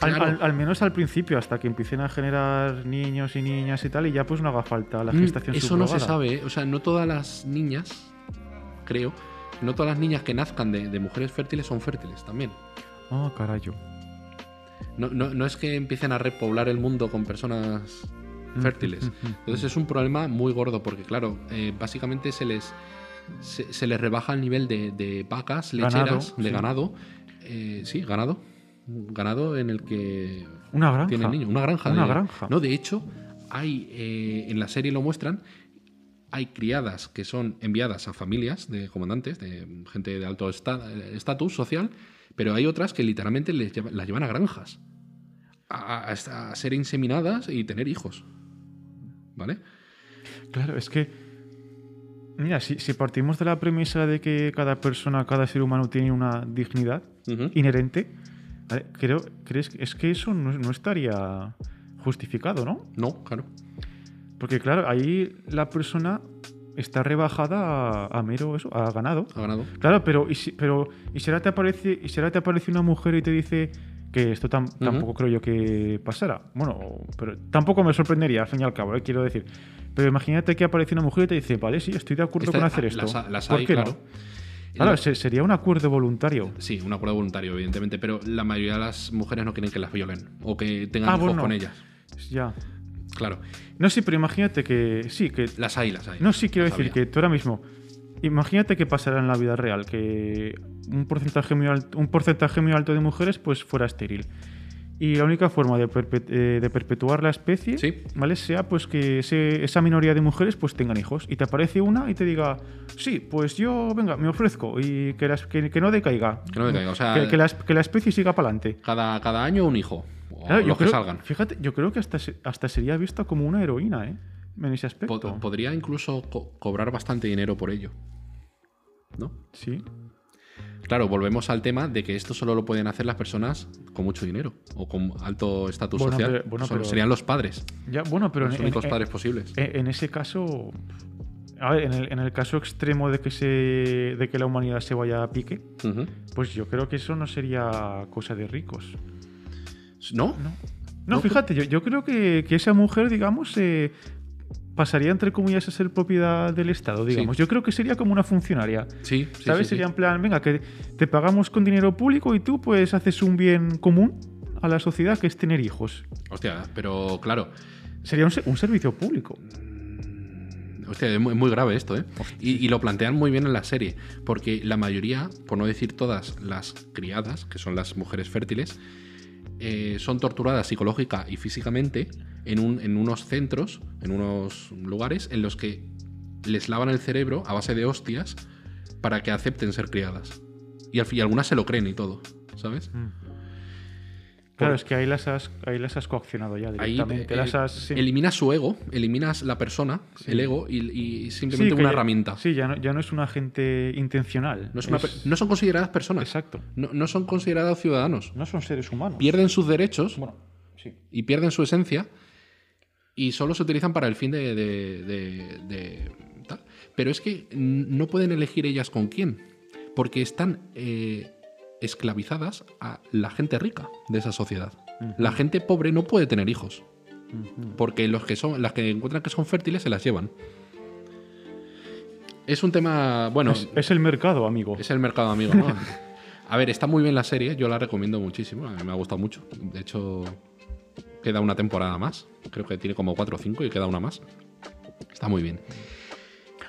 Al, menos al principio, hasta que empiecen a generar niños y niñas y tal, y ya pues no haga falta la mm, gestación Eso no se sabe, ¿eh? o sea, no todas las niñas, creo, no todas las niñas que nazcan de, mujeres fértiles son fértiles también. Ah, carajo. No, no, es que empiecen a repoblar el mundo con personas mm, fértiles. Mm, Entonces es un problema muy gordo, porque claro, eh, básicamente se les, se, les rebaja el nivel de, vacas lecheras, de ganado. Eh, sí, ganado ganado en el que una granja. tiene niños. Una granja. Una granja. No, de hecho, hay eh, en la serie lo muestran. Hay criadas que son enviadas a familias de comandantes, de gente de alto estatus social, pero hay otras que literalmente les las llevan a granjas a, ser inseminadas y tener hijos. ¿Vale? Claro, es que. Mira, si, partimos de la premisa de que cada persona, cada ser humano tiene una dignidad inherente, creo, ¿crees es que eso no, estaría justificado, ¿no? No, claro. Porque claro, ahí la persona está rebajada a, mero eso, a ganado. A ganado. Claro, pero y si, pero y será te aparece y será te aparece una mujer y te dice que esto tampoco creo yo que pasara. Bueno, pero tampoco me sorprendería al fin y al cabo, ¿eh? quiero decir. Pero imagínate que aparece una mujer y te dice, vale, sí, estoy de acuerdo con hacer esto. ¿Por qué claro. Claro, sería un acuerdo voluntario. Sí, un acuerdo voluntario, evidentemente, pero la mayoría de las mujeres no quieren que las violen o que tengan ah, hijos con ellas. Ya. Claro. No, sí, pero imagínate que. Sí, que. Las hay, las hay. No, sí, quiero decir que tú ahora mismo. Imagínate que pasara en la vida real, que un porcentaje muy alto, un porcentaje muy alto de mujeres pues fuera estéril y la única forma de, eh, perpetuar la especie ¿vale? sea pues que esa minoría de mujeres pues tengan hijos. Y te aparece una y te diga sí pues yo venga me ofrezco y que, que, no decaiga. Que no decaiga o sea que, la, especie siga para adelante. Cada, cada año un hijo o que salgan. fíjate yo creo que hasta, hasta sería vista como una heroína ¿eh? en ese aspecto. Podría incluso cobrar bastante dinero por ello ¿no? sí Claro, volvemos al tema de que esto solo lo pueden hacer las personas con mucho dinero o con alto estatus social. serían los padres. Ya, bueno, pero los únicos padres posibles. En, ese caso, a ver, en el, caso extremo de que se, de que la humanidad se vaya a pique, pues yo creo que eso no sería cosa de ricos. ¿No? No, fíjate, yo, yo creo que, esa mujer, digamos, eh, pasaría entre comillas a ser propiedad del Estado, digamos. Yo creo que sería como una funcionaria. Sí, ¿Sabes? sería en plan, venga, que te pagamos con dinero público y tú pues haces un bien común a la sociedad que es tener hijos. Hostia, pero claro. Sería un, servicio público. Mm, hostia, es muy, grave esto, ¿eh? Y, lo plantean muy bien en la serie, porque la mayoría, por no decir todas las criadas, que son las mujeres fértiles, eh, son torturadas psicológica y físicamente en, unos centros, en unos lugares en los que les lavan el cerebro a base de hostias para que acepten ser criadas. Y, al y algunas se lo creen y todo, ¿sabes? Claro, es que ahí las has, ahí las has coaccionado ya Ahí directamente. eh, las has- sí. eliminas su ego, eliminas la persona, el ego, y, y simplemente Sí, una ya- herramienta. Sí, ya no, ya no es un agente intencional. No, es una Es- per- no son consideradas personas. Exacto. No, no son considerados ciudadanos. No son seres humanos. Pierden sus derechos Bueno, sí. y pierden su esencia y solo se utilizan para el fin de, de- de- de tal. Pero es que no pueden elegir ellas con quién, porque están eh, esclavizadas a la gente rica de esa sociedad. La gente pobre no puede tener hijos, porque los que son, las que encuentran que son fértiles se las llevan. Es un tema, bueno, Es, es el mercado, amigo. es el mercado amigo, ¿no? A ver, está muy bien la serie, yo la recomiendo muchísimo, a mí me ha gustado mucho. De hecho, queda una temporada más, creo que tiene como 4 o 5 y queda una más. Está muy bien.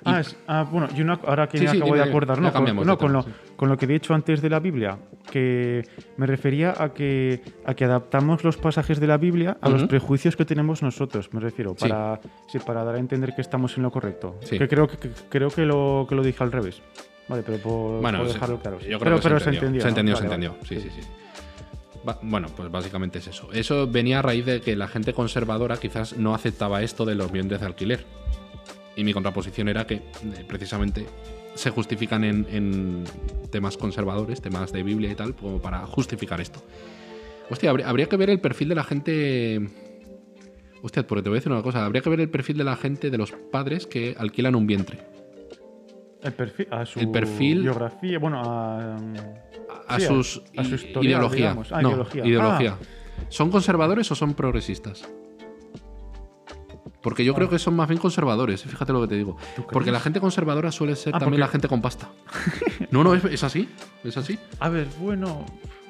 Ah, es- ah, bueno, y una- ahora que Sí, me sí, acabo dime, de acordar, no, con, no, con lo, sí. con lo que he dicho antes de la Biblia, que me refería a que, a que adaptamos los pasajes de la Biblia a los Ujú. prejuicios que tenemos nosotros, me refiero, Sí. para, sí, para dar a entender que estamos en lo correcto. Sí. Que creo que, que- creo que lo, que lo dije al revés. Vale, pero por, Bueno, por se- dejarlo claro. sí. yo creo pero que pero se entendió. Se ¿no? entendió, se Vale, vale. entendió. Sí, sí, sí. Va- Bueno, pues básicamente es eso. Eso venía a raíz de que la gente conservadora quizás no aceptaba esto de los bienes de alquiler. Y mi contraposición era que eh, precisamente se justifican en, en temas conservadores, temas de Biblia y tal, como para justificar esto. Hostia, habría, habría que ver el perfil de la gente. Hostia, porque te voy a decir una cosa. Habría que ver el perfil de la gente, de los padres que alquilan un vientre. El perfil, a su El perfil- biografía, bueno, a, a Sí, a- sus a su historial, ideología. Ah, no, ideología. ideología. ¿Son conservadores o son progresistas? Porque yo creo que son más bien conservadores, fíjate lo que te digo. ¿Tú Porque la gente conservadora suele ser Ah, también porque- la gente con pasta. No, no, es, es así. Es así. A ver, bueno.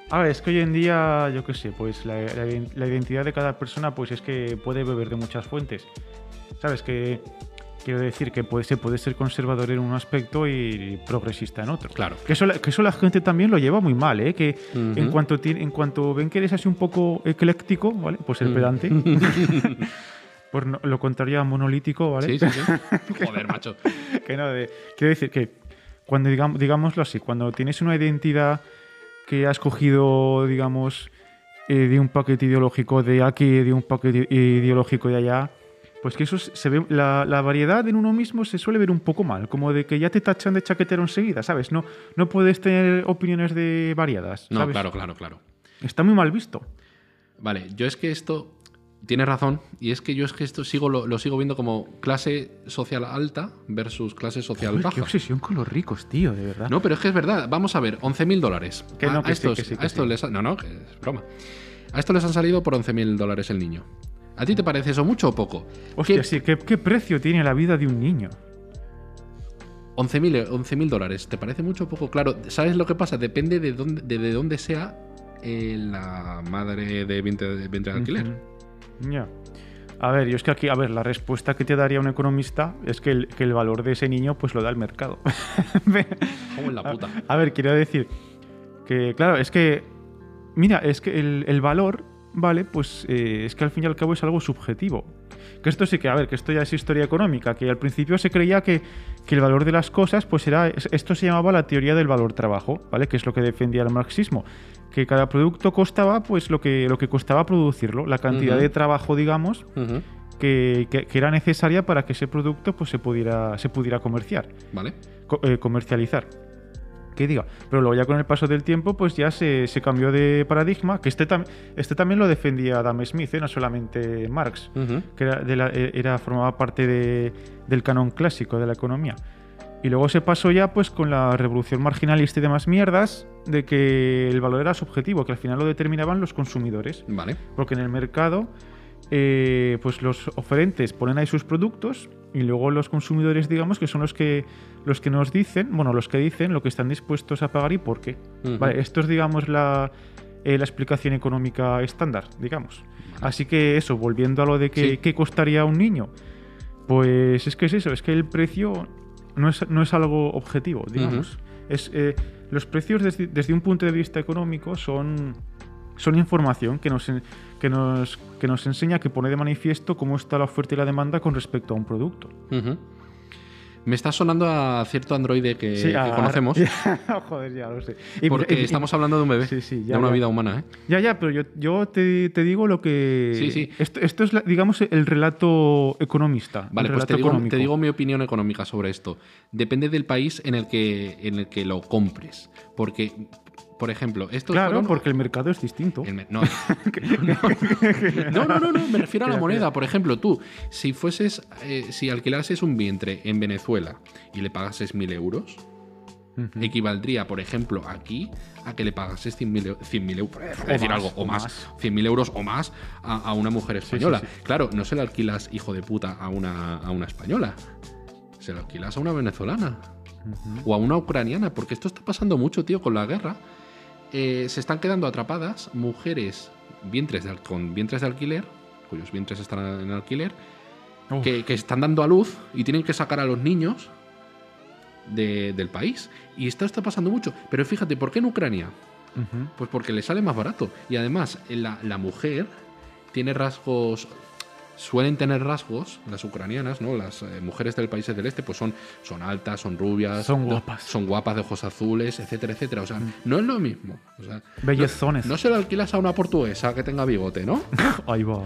A ver, es que hoy en día, yo qué sé, pues la, la la identidad de cada persona, pues es que puede beber de muchas fuentes. ¿Sabes? Que quiero decir que puede, se puede ser conservador en un aspecto y progresista en otro. Claro. Que eso, la- que eso la gente también lo lleva muy mal, ¿eh? Que en, Ujú. cuanto tiene- en cuanto ven que eres así un poco ecléctico, ¿vale? Pues ser Mm. pedante. Por no- lo contrario a monolítico, ¿vale? Sí, sí, sí. Joder, macho. que no, de- quiero decir que cuando digamos, digámoslo así, cuando tienes una identidad que has cogido, digamos, eh, de un paquete ideológico de aquí, de un paquete ideológico de allá, pues que eso se ve, la, la variedad en uno mismo se suele ver un poco mal, como de que ya te tachan de chaquetero enseguida, ¿sabes? No, no puedes tener opiniones de variadas, No, claro, claro, claro. Está muy mal visto. Vale, yo es que esto. Tienes razón, y es que yo es que esto sigo lo, lo sigo viendo como clase social alta versus clase social Uy, baja. qué obsesión con los ricos, tío, de verdad. No, pero es que es verdad. Vamos a ver, 11.000 dólares. Que no, a, a que sí, estos, que sí, que a estos sí. les ha- No, no, que es broma. A estos les han salido por 11.000 dólares el niño. ¿A ti te parece eso mucho o poco? Hostia, ¿Qué- sí, ¿qué, qué precio tiene la vida de un niño? 11.000 11.000 dólares, ¿te parece mucho o poco? Claro, ¿sabes lo que pasa? Depende de dónde, de, de dónde sea eh, la madre de vientre de, de alquiler. Ya. A ver, yo es que aquí, a ver, la respuesta que te daría un economista es que el, que el valor de ese niño pues lo da el mercado. Como en la puta. A ver, quiero decir que, claro, es que, mira, es que el, el valor, ¿vale? Pues eh, es que al fin y al cabo es algo subjetivo. Que esto sí que, a ver, que esto ya es historia económica, que al principio se creía que, que el valor de las cosas, pues era, es- esto se llamaba la teoría del valor trabajo, ¿vale? Que es lo que defendía el marxismo. Que cada producto costaba, pues lo que, lo que costaba producirlo, la cantidad de trabajo, digamos, que, que- que era necesaria para que ese producto pues, se, pudiera, se pudiera comerciar ¿Vale? co- eh, comercializar. Que diga. Pero luego ya con el paso del tiempo, pues ya se, se cambió de paradigma, que este, tam- este también lo defendía Adam Smith, ¿eh? no solamente Marx, que era, de la- eh, era- formaba parte de- del canon clásico de la economía. Y luego se pasó ya pues con la revolución marginalista y demás mierdas, de que el valor era subjetivo, que al final lo determinaban los consumidores. Vale. Porque en el mercado, eh, pues los oferentes ponen ahí sus productos y luego los consumidores, digamos, que son los que, los que nos dicen, bueno, los que dicen lo que están dispuestos a pagar y por qué. Vale, esto es, digamos, la, eh, la explicación económica estándar, digamos. Así que eso, volviendo a lo de que Sí. qué costaría un niño, pues es que es eso, es que el precio no es, no es algo objetivo, digamos. es, eh, los precios desde, desde un punto de vista económico son, son información que nos, que, nos, que nos enseña, que pone de manifiesto cómo está la oferta y la demanda con respecto a un producto. Me está sonando a cierto androide que, Sí, que a- conocemos. Joder, ya lo sé. Y- Porque y- estamos hablando de un bebé. Sí, sí, ya, de una ya. vida humana, ¿eh? Ya, ya, pero yo, yo te, te digo lo que. Sí, sí. Esto, esto es, la- digamos, el relato economista. Vale, el pues te relato digo, te digo mi opinión económica sobre esto. Depende del país en el que, en el que lo compres. Porque, por ejemplo, esto Claro, porque el mercado es distinto. Me- no, no, no, no, no, me refiero a la moneda. Por ejemplo, tú, si fueses, eh, si alquilases un vientre en Venezuela y le pagases mil euros, equivaldría, por ejemplo, aquí a que le pagases 100.000 eu- 100.000 euros, por decir más, algo, o más, más. 100.000 euros o más a, a una mujer española. sí. Claro, no se la alquilas, hijo de puta, a una, a una española. Se la alquilas a una venezolana o a una ucraniana, porque esto está pasando mucho, tío, con la guerra. Eh, se están quedando atrapadas mujeres vientres de con vientres de alquiler, cuyos vientres están en alquiler, que, que están dando a luz y tienen que sacar a los niños de- del país. Y esto está pasando mucho. Pero fíjate, ¿por qué en Ucrania? Pues porque le sale más barato. Y además, la, la mujer tiene rasgos. Suelen tener rasgos, las ucranianas, ¿no? Las eh, mujeres del país del este, pues son, son altas, son rubias, Son guapas. son guapas de ojos azules, etcétera, etcétera. O sea, no es lo mismo. O sea, Bellezones. no se lo alquilas a una portuguesa que tenga bigote, ¿no? Ahí va.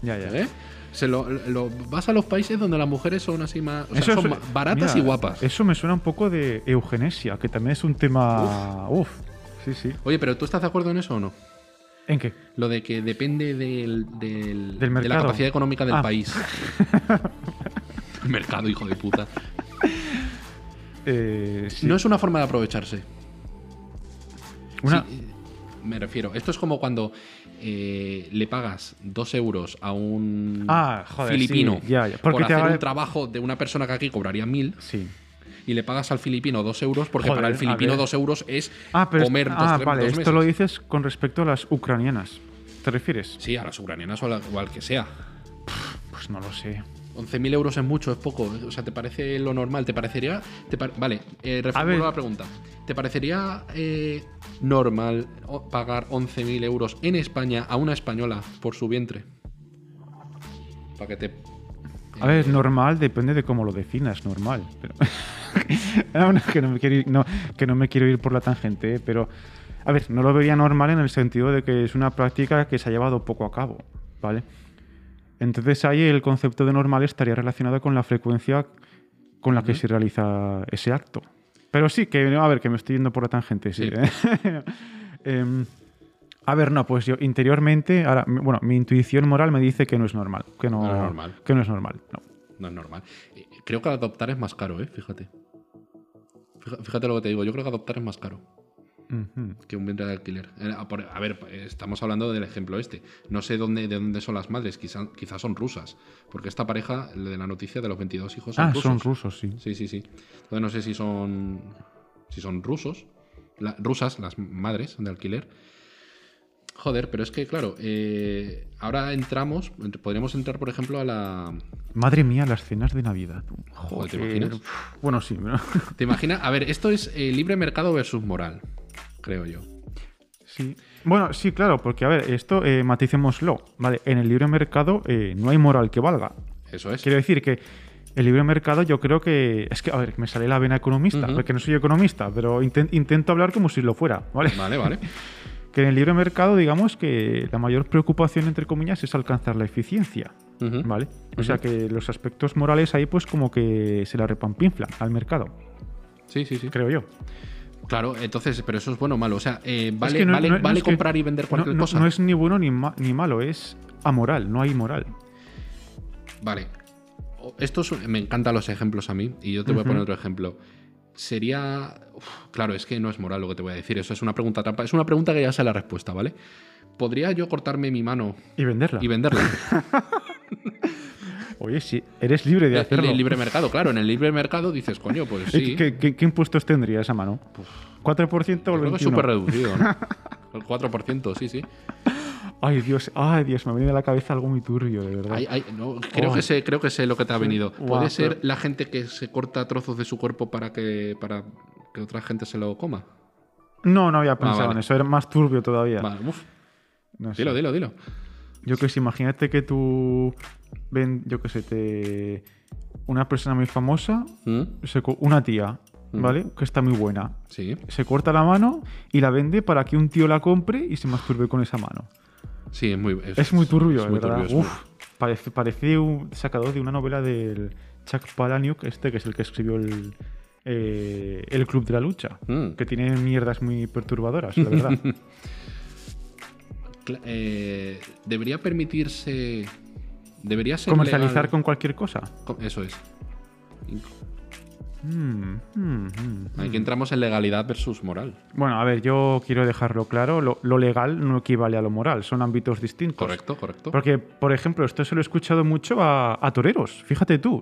Ya, ya. ¿Eh? Se lo, lo- vas a los países donde las mujeres son así más. O sea, Eso son baratas mira, y guapas. Eso me suena un poco de eugenesia, que también es un tema. Uf. Sí, sí. Oye, pero ¿tú estás de acuerdo en eso o no? ¿En qué? Lo de que depende del, del- Del de la capacidad económica del Ah. país. El mercado, hijo de puta. Eh, sí. No es una forma de aprovecharse. Una- Sí, eh, me refiero, esto es como cuando eh, le pagas dos euros a un Ah, joder, filipino sí, ya, ya. Porque por hacer un trabajo de una persona que aquí cobraría mil Sí. Y le pagas al filipino dos euros porque Joder, para el filipino dos euros es Ah, pero. comer est- dos, ah, tres- vale, dos esto meses. lo dices con respecto a las ucranianas. ¿Te refieres? Sí, a las ucranianas o, a la- o al que sea. Pues no lo sé. 11.000 euros es mucho, es poco. O sea, ¿te parece lo normal? ¿Te parecería...? te par- vale, eh, reformulo la pregunta. ¿Te parecería eh, normal pagar 11.000 euros en España a una española por su vientre? Para que te... A ver, normal depende de cómo lo definas, normal. Pero... No, no, que, no me quiero ir, no, que no me quiero ir por la tangente, ¿eh? pero... A ver, no lo vería normal en el sentido de que es una práctica que se ha llevado poco a cabo, ¿vale? Entonces ahí el concepto de normal estaría relacionado con la frecuencia con la que se realiza ese acto. Pero sí, que a ver, que me estoy yendo por la tangente, sí. Sí. ¿eh? A ver, no, pues yo interiormente, ahora, bueno, mi intuición moral me dice que no es normal, que no, No es normal. que no es normal, no. No es normal. Eh, Creo que adoptar es más caro, ¿eh? Fíjate. Fíjate lo que te digo. Yo creo que adoptar es más caro. Que un vientre de alquiler. A ver, estamos hablando del ejemplo este. No sé dónde, de dónde son las madres, quizás quizás son rusas. Porque esta pareja, de la noticia de los 22 hijos, son Ah, rusos. son rusos, sí. Sí, sí, sí. Entonces no sé si son, si son rusos, la- rusas, las madres de alquiler. Joder, pero es que, claro, eh, ahora entramos, ent- podríamos entrar, por ejemplo, a la... Madre mía, las cenas de Navidad. Joder, ¿te imaginas? Bueno, sí. ¿Te imaginas? A ver, esto es eh, libre mercado versus moral, creo yo. sí. Bueno, sí, claro, porque a ver, esto eh, maticémoslo. Vale, en el libre mercado eh, no hay moral que valga. Eso es. Quiero decir que el libre mercado yo creo que... Es que, a ver, me sale la vena economista, porque no soy economista, pero inten- intento hablar como si lo fuera, ¿vale? Vale, vale. Que en el libre mercado, digamos que la mayor preocupación, entre comillas, es alcanzar la eficiencia. ¿vale? O sea que los aspectos morales ahí pues como que se la repampinflan al mercado, Sí, sí, sí. creo yo. Claro, entonces, pero eso es bueno o malo. O sea, eh, Es vale, que no- vale, no- no vale es que- comprar y vender cualquier cosa. no es ni bueno ni, ma- ni malo, es amoral, no hay moral. Vale. O- Esto es- me encantan los ejemplos a mí y yo te voy a poner otro ejemplo. Sería. Uf, claro, es que no es moral lo que te voy a decir. Eso es una pregunta trampa. Es una pregunta que ya sé la respuesta, ¿vale? ¿Podría yo cortarme mi mano Y venderla. y venderla? Oye, sí, eres libre de En hacerlo. el libre mercado, claro. En el libre mercado dices, coño, pues sí. ¿Qué, qué- qué impuestos tendría esa mano? ¿4% o el Yo creo que es 21%? súper reducido, ¿no? El 4%, sí, sí. Ay, Dios, ay, Dios, me viene a la cabeza algo muy turbio, de verdad. Ay, ay, no, creo, Oh. que sé, creo que sé lo que te ha venido. ¿Puede ser pero- la gente que se corta trozos de su cuerpo para que, para que otra gente se lo coma? No, no había pensado Ah, vale. en eso, era más turbio todavía. Vale, uf, No sé. dilo, dilo, dilo. Yo que sé, imagínate que tú ven, yo que sé, te una persona muy famosa, ¿Mm? se una tía, ¿vale? Que está muy buena. Sí, Se corta la mano y la vende para que un tío la compre y se masturbe con esa mano. Sí, es muy. Es muy turbio, es muy ¿verdad? turbio, Uf, parece, parece un sacado de una novela del Chuck Palahniuk, este que es el que escribió el, eh, el Club de la Lucha, Mm. que tiene mierdas muy perturbadoras, la verdad. Eh, debería permitirse. Debería ser. Comercializar legal- con cualquier cosa. Eso es. Mm, mm, mm, Aquí entramos en legalidad versus moral. Bueno, a ver, yo quiero dejarlo claro, lo, lo legal no equivale a lo moral, son ámbitos distintos. Correcto, correcto. Porque, por ejemplo, esto se lo he escuchado mucho a, a toreros, fíjate tú.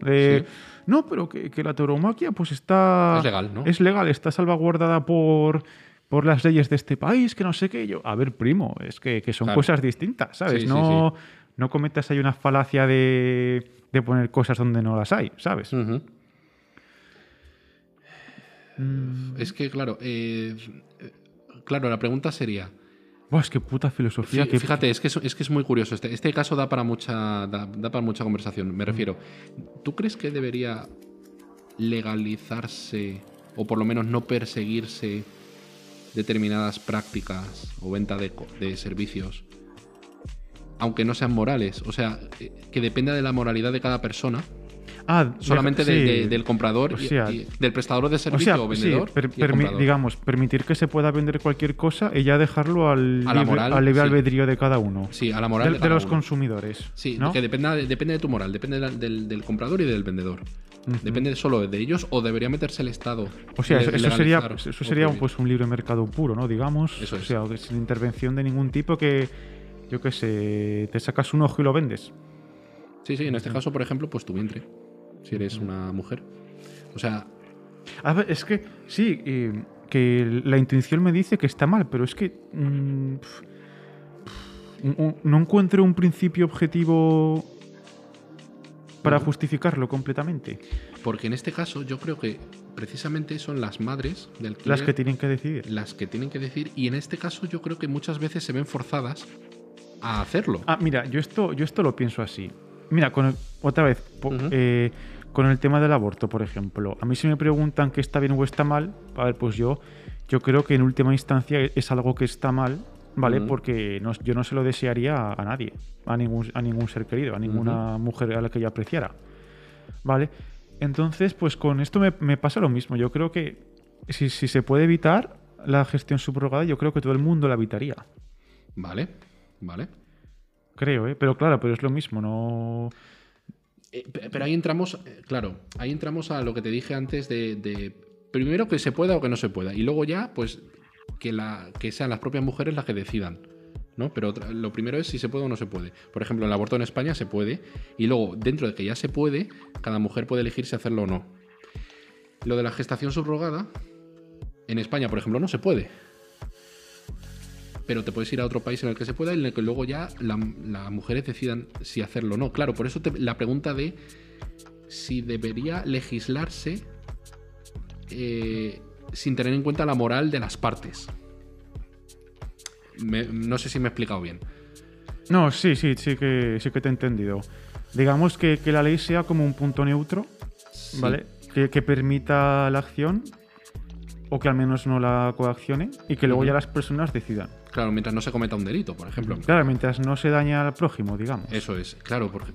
No, pero que, que la tauromaquia pues está... Es legal, ¿no? Es legal, está salvaguardada por, por las leyes de este país, que no sé qué. Yo, a ver, primo, es que, que son Claro. cosas distintas, ¿sabes? Sí, sí, no, no cometas ahí una falacia de, de poner cosas donde no las hay, ¿sabes? Ujú. Mm. Es que, claro. eh, claro, la pregunta sería. Buah, es que puta filosofía. Fí- que, Fíjate, es que es, es que es muy curioso. Este, este caso da para mucha da, da para mucha conversación. Mm. Me refiero. ¿Tú crees que debería legalizarse o por lo menos no perseguirse determinadas prácticas o venta de servicios, aunque no sean morales? O sea, eh, que dependa de la moralidad de cada persona, Ah, solamente deja- de- sí. de- del comprador, O y- sea, y del prestador de O servicio sea, o sí, vendedor. per- y el permi- digamos, permitir que se pueda vender cualquier cosa y ya dejarlo al, libre, moral, al libre sí. albedrío de cada uno. Sí, a la moral de, de de cada los uno. consumidores. Sí, ¿no? que dependa, depende de tu moral, depende la- del, del comprador y del vendedor. Depende solo de ellos o debería meterse el Estado. O sea, eso, eso sería, eso sería prohibir. pues un libre mercado puro, ¿no? Digamos. Eso O sea, sin intervención de ningún tipo que, yo qué sé, te sacas un ojo y lo vendes. Sí, sí, en este caso, por ejemplo, pues tu vientre. Si eres una mujer. O sea, A ver, es que sí, eh, que la intuición me dice que está mal, pero es que mm, no encuentro un principio objetivo para justificarlo completamente. porque en este caso yo creo que precisamente son las madres del Las que tienen que decidir. las que tienen que decir. Y en este caso yo creo que muchas veces se ven forzadas a hacerlo. Ah, mira, yo esto, yo esto lo pienso así. Mira, con el- otra vez, po- eh, con el tema del aborto, por ejemplo. A mí si me preguntan que está bien o está mal, a ver, pues yo, yo creo que en última instancia es algo que está mal, ¿vale? Porque no- yo no se lo desearía a, a nadie, a ningún, a ningún ser querido, a ninguna mujer a la que yo apreciara, ¿vale? Entonces, pues con esto me, me pasa lo mismo. Yo creo que si, si se puede evitar la gestión subrogada, yo creo que todo el mundo la evitaría. Vale, vale. Creo, ¿eh? Pero claro, pero es lo mismo, no... Eh, pe- pero ahí entramos, eh, claro, ahí entramos a lo que te dije antes de, primero que se pueda o que no se pueda. Y luego ya, pues, que, la, que sean las propias mujeres las que decidan. ¿no? Pero lo primero es si se puede o no se puede. Por ejemplo, el aborto en España se puede. Y luego, dentro de que ya se puede, cada mujer puede elegir si hacerlo o no. Lo de la gestación subrogada, en España, por ejemplo, no se puede. Pero te puedes ir a otro país en el que se pueda y en el que luego ya la- las mujeres decidan si hacerlo o no. Claro, por eso te- la pregunta de si debería legislarse eh, sin tener en cuenta la moral de las partes. Me- no sé si me he explicado bien. No, sí, sí, sí que, sí que te he entendido. Digamos que, que la ley sea como un punto neutro, Sí. ¿vale? Que, que permita la acción o que al menos no la coaccione y que luego ya las personas decidan. Claro, mientras no se cometa un delito, por ejemplo. Claro, mientras no se daña al prójimo, digamos. Eso es, claro, porque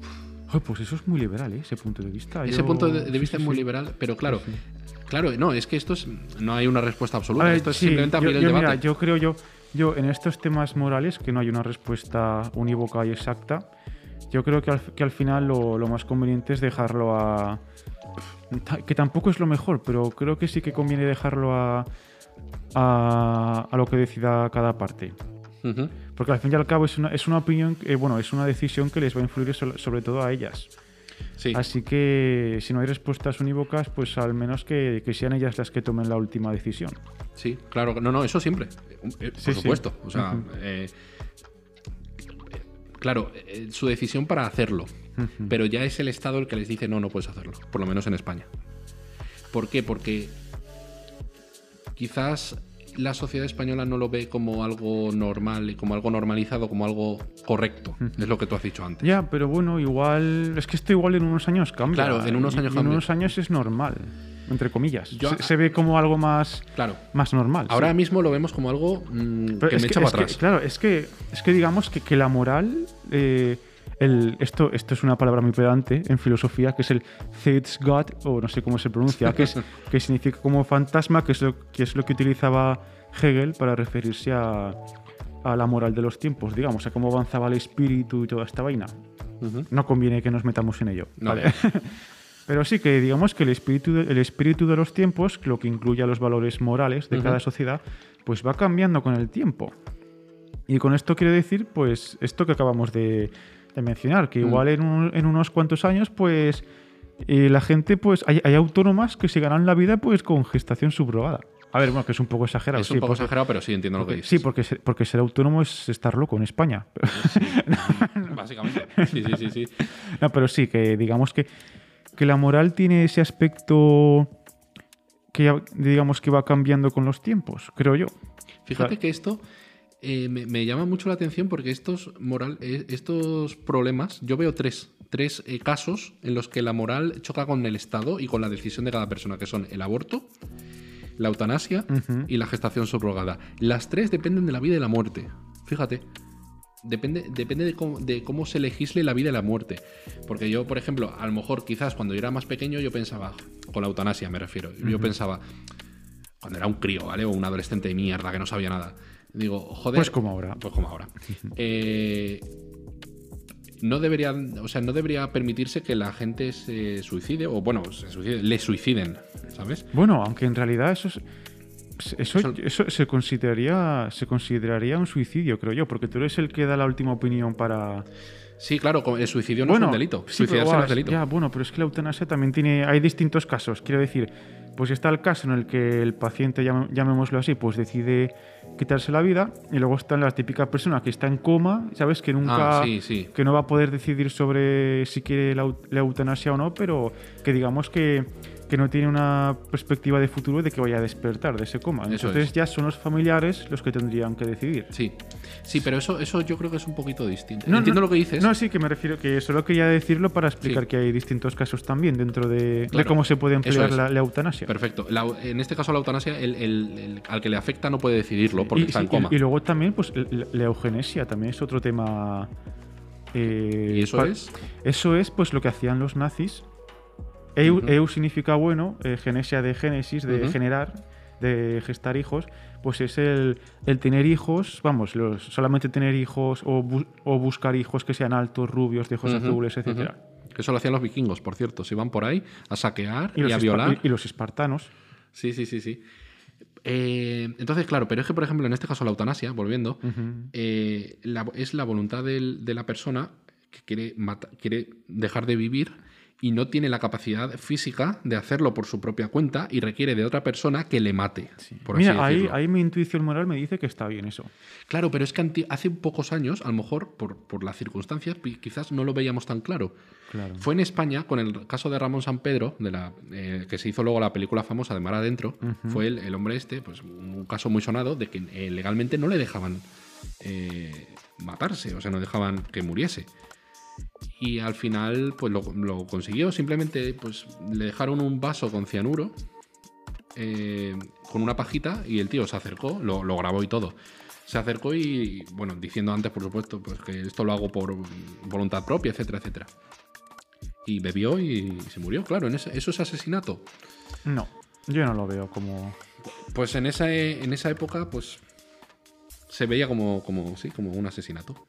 Ay, pues eso es muy liberal, ¿eh? ese punto de vista. ese Yo- punto de, vista sí, es muy sí. liberal, pero claro, Sí, claro, no, es que esto es, no hay una respuesta absoluta, ver, esto es sí, simplemente yo, abrir el yo, debate. mira, yo creo yo, yo en estos temas morales que no hay una respuesta unívoca y exacta, yo creo que al, que al final lo, lo más conveniente es dejarlo a que tampoco es lo mejor, pero creo que sí que conviene dejarlo a a, a lo que decida cada parte. Porque al fin y al cabo es una, es una opinión, que, bueno, es una decisión que les va a influir so- sobre todo a ellas. Sí, Así que si no hay respuestas unívocas, pues al menos que, que sean ellas las que tomen la última decisión. sí, claro, no, no, eso siempre, eh, por Sí, sí. supuesto. O sea, eh, claro, eh, su decisión para hacerlo, pero ya es el Estado el que les dice no, no puedes hacerlo, por lo menos en España. ¿Por qué? Porque quizás la sociedad española no lo ve como algo normal y como algo normalizado, como algo correcto. Es lo que tú has dicho antes. Ya, pero bueno, igual. Es que esto igual en unos años cambia. Claro, en unos años y cambia. En unos años es normal, entre comillas. Yo- se, se ve como algo más, Claro. más normal. sí. Ahora mismo lo vemos como algo mm, que me que- echa para es que, atrás. claro, es que, es que digamos que, que la moral. eh, el, esto, esto es una palabra muy pedante en filosofía, que es el Zeitgott, o no sé cómo se pronuncia, que, es, que significa como fantasma, que es, lo, que es lo que utilizaba Hegel para referirse a, a la moral de los tiempos, digamos, a cómo avanzaba el espíritu y toda esta vaina. No conviene que nos metamos en ello. No. ¿vale? Pero sí que digamos que el espíritu, de, el espíritu de los tiempos, lo que incluye a los valores morales de cada sociedad, pues va cambiando con el tiempo. Y con esto quiero decir, pues, esto que acabamos de, de mencionar, que Mm. igual en, un- en unos cuantos años, pues, eh, la gente, pues, hay, hay autónomas que se ganan la vida, pues, con gestación subrogada. A ver, bueno, que es un poco exagerado. es sí, un poco porque- exagerado, pero sí entiendo lo que dices. sí, porque, ser- porque ser autónomo es estar loco en España. Básicamente. Sí, sí, sí, sí. No, pero sí, que digamos que, que la moral tiene ese aspecto que ya- digamos que va cambiando con los tiempos, creo yo. Fíjate que esto eh, me, me llama mucho la atención porque estos, moral, eh, estos problemas, yo veo tres, tres eh, casos en los que la moral choca con el Estado y con la decisión de cada persona, que son el aborto, la eutanasia y la gestación subrogada. Las tres dependen de la vida y la muerte. Fíjate. Depende, depende de, cómo, de cómo se legisle la vida y la muerte. Porque yo, por ejemplo, a lo mejor quizás cuando yo era más pequeño yo pensaba, con la eutanasia me refiero, yo pensaba, cuando era un crío, ¿vale? O un adolescente de mierda que no sabía nada. Digo, joder. Pues como ahora. Pues como ahora. Eh, no debería, o sea, no debería permitirse que la gente se suicide, o bueno, se suicide, le suiciden, ¿sabes? Bueno, aunque en realidad eso es- eso, eso se consideraría se consideraría un suicidio, creo yo, porque tú eres el que da la última opinión para Sí, claro, el suicidio no es un delito. sí, Suicidarse no es delito. Ya, bueno, pero es que la eutanasia también tiene. Hay distintos casos. Quiero decir, pues está el caso en el que el paciente, llam- llamémoslo así, pues decide quitarse la vida. Y luego está la típica persona que está en coma, ¿sabes? Que nunca. Ah, sí, sí. Que no va a poder decidir sobre si quiere la eutanasia o no, pero que digamos que, que no tiene una perspectiva de futuro de que vaya a despertar de ese coma. Eso Entonces es. ya son los familiares los que tendrían que decidir. Sí, sí, pero eso, eso yo creo que es un poquito distinto. No, Entiendo no, lo que dices. No, sí, que me refiero que solo quería decirlo para explicar Sí. que hay distintos casos también dentro de, cómo se puede emplear es. la, la eutanasia. Perfecto. La- en este caso, la eutanasia, el, el- el- al que le afecta no puede decidirlo porque y, está sí, en coma. y- y luego también, pues, la, la eugenesia también es otro tema. eh, ¿Y eso es? Eso es, pues, lo que hacían los nazis. Eu, significa bueno, eh, genesia de génesis, de generar, de gestar hijos, pues es el, el tener hijos, vamos, los, solamente tener hijos o, bu- o buscar hijos que sean altos, rubios, de ojos azules, etcétera. Que eso lo hacían los vikingos, por cierto. Se iban por ahí a saquear y, los a violar. y- y los espartanos. Sí, sí, sí, sí. Eh, entonces, claro, pero es que, por ejemplo, en este caso la eutanasia, volviendo, eh, la- es la voluntad del- de la persona que quiere, mata- quiere dejar de vivir y no tiene la capacidad física de hacerlo por su propia cuenta y requiere de otra persona que le mate. Por así Mira, ahí, mi intuición moral me dice que está bien eso. Claro, pero es que hace pocos años, a lo mejor por, por las circunstancias, quizás no lo veíamos tan claro. Claro. Fue en España, con el caso de Ramón San Pedro, de la, eh, que se hizo luego la película famosa de Mar Adentro, fue el, el hombre este, pues un caso muy sonado de que eh, legalmente no le dejaban eh, matarse, o sea, no dejaban que muriese. Y al final, pues lo, lo consiguió, simplemente pues le dejaron un vaso con cianuro, eh, con una pajita, y el tío se acercó, lo, lo grabó y todo. Se acercó y, bueno, diciendo antes, por supuesto, pues que esto lo hago por voluntad propia, etcétera, etcétera. Y bebió y se murió, claro. En ese- ¿Eso es asesinato? No, yo no lo veo como. Pues en esa, en esa época, pues se veía como, como, sí, como un asesinato.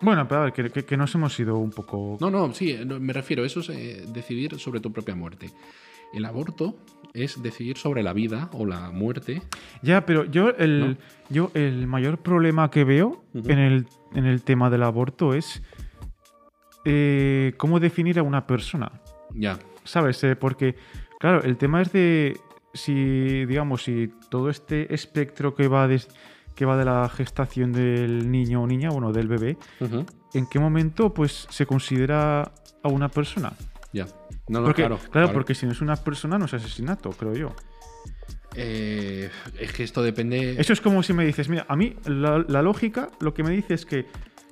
Bueno, pero a ver, que, que- que nos hemos ido un poco. No, no, sí, no, me refiero, eso es eh, decidir sobre tu propia muerte. El aborto es decidir sobre la vida o la muerte. Ya, pero yo el, ¿No? yo el mayor problema que veo en, el, en el tema del aborto es eh, cómo definir a una persona. Ya, ¿Sabes? Eh, porque, claro, el tema es de si, digamos, si todo este espectro que va, des- que va de la gestación del niño o niña, bueno, del bebé. ¿en qué momento pues se considera a una persona? ya. No, no, porque, claro, claro, claro. porque si no es una persona no es asesinato, creo yo. Eh, es que esto depende. Eso es como si me dices, mira, a mí la, la lógica lo que me dice es que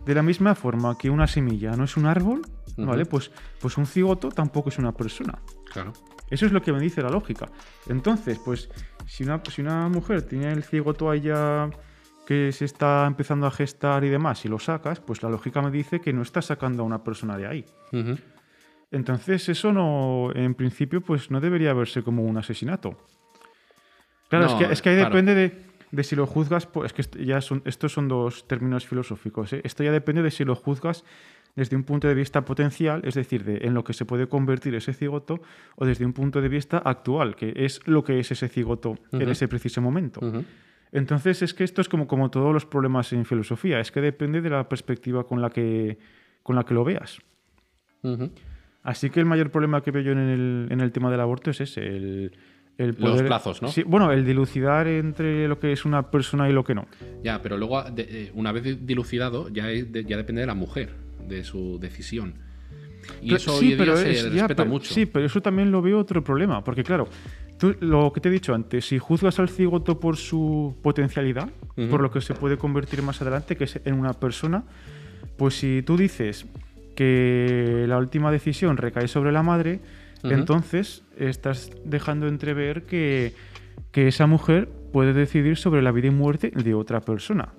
de la misma forma que una semilla no es un árbol, ¿vale? Pues, pues un cigoto tampoco es una persona. Claro. Eso es lo que me dice la lógica. Entonces, pues, si una, si una mujer tiene el cigoto allá que se está empezando a gestar y demás, y lo sacas, pues la lógica me dice que no estás sacando a una persona de ahí. Entonces, eso no, en principio, pues no debería verse como un asesinato. Claro, No, es, que, es que ahí claro. depende de, de si lo juzgas, pues es que ya son, estos son dos términos filosóficos. ¿eh? Esto ya depende de si lo juzgas desde un punto de vista potencial, es decir, de, en lo que se puede convertir ese cigoto, o desde un punto de vista actual, que es lo que es ese cigoto en ese preciso momento. Entonces es que esto es como, como todos los problemas en filosofía, es que depende de la perspectiva con la que, con la que lo veas. Así que el mayor problema que veo yo en el, en el tema del aborto es ese, el, el Los poder... plazos, ¿no? Sí, bueno, el dilucidar entre lo que es una persona y lo que no. Ya, pero luego, eh, una vez dilucidado, ya, es de- ya depende de la mujer, de su decisión. Y Pero- eso sí, hoy en día pero se es- ya, respeta pero- mucho. Sí, pero eso también lo veo otro problema, porque claro, tú, lo que te he dicho antes, si juzgas al cigoto por su potencialidad, por lo que se puede convertir más adelante, que es en una persona, pues si tú dices que la última decisión recae sobre la madre, entonces estás dejando entrever que, que esa mujer puede decidir sobre la vida y muerte de otra persona,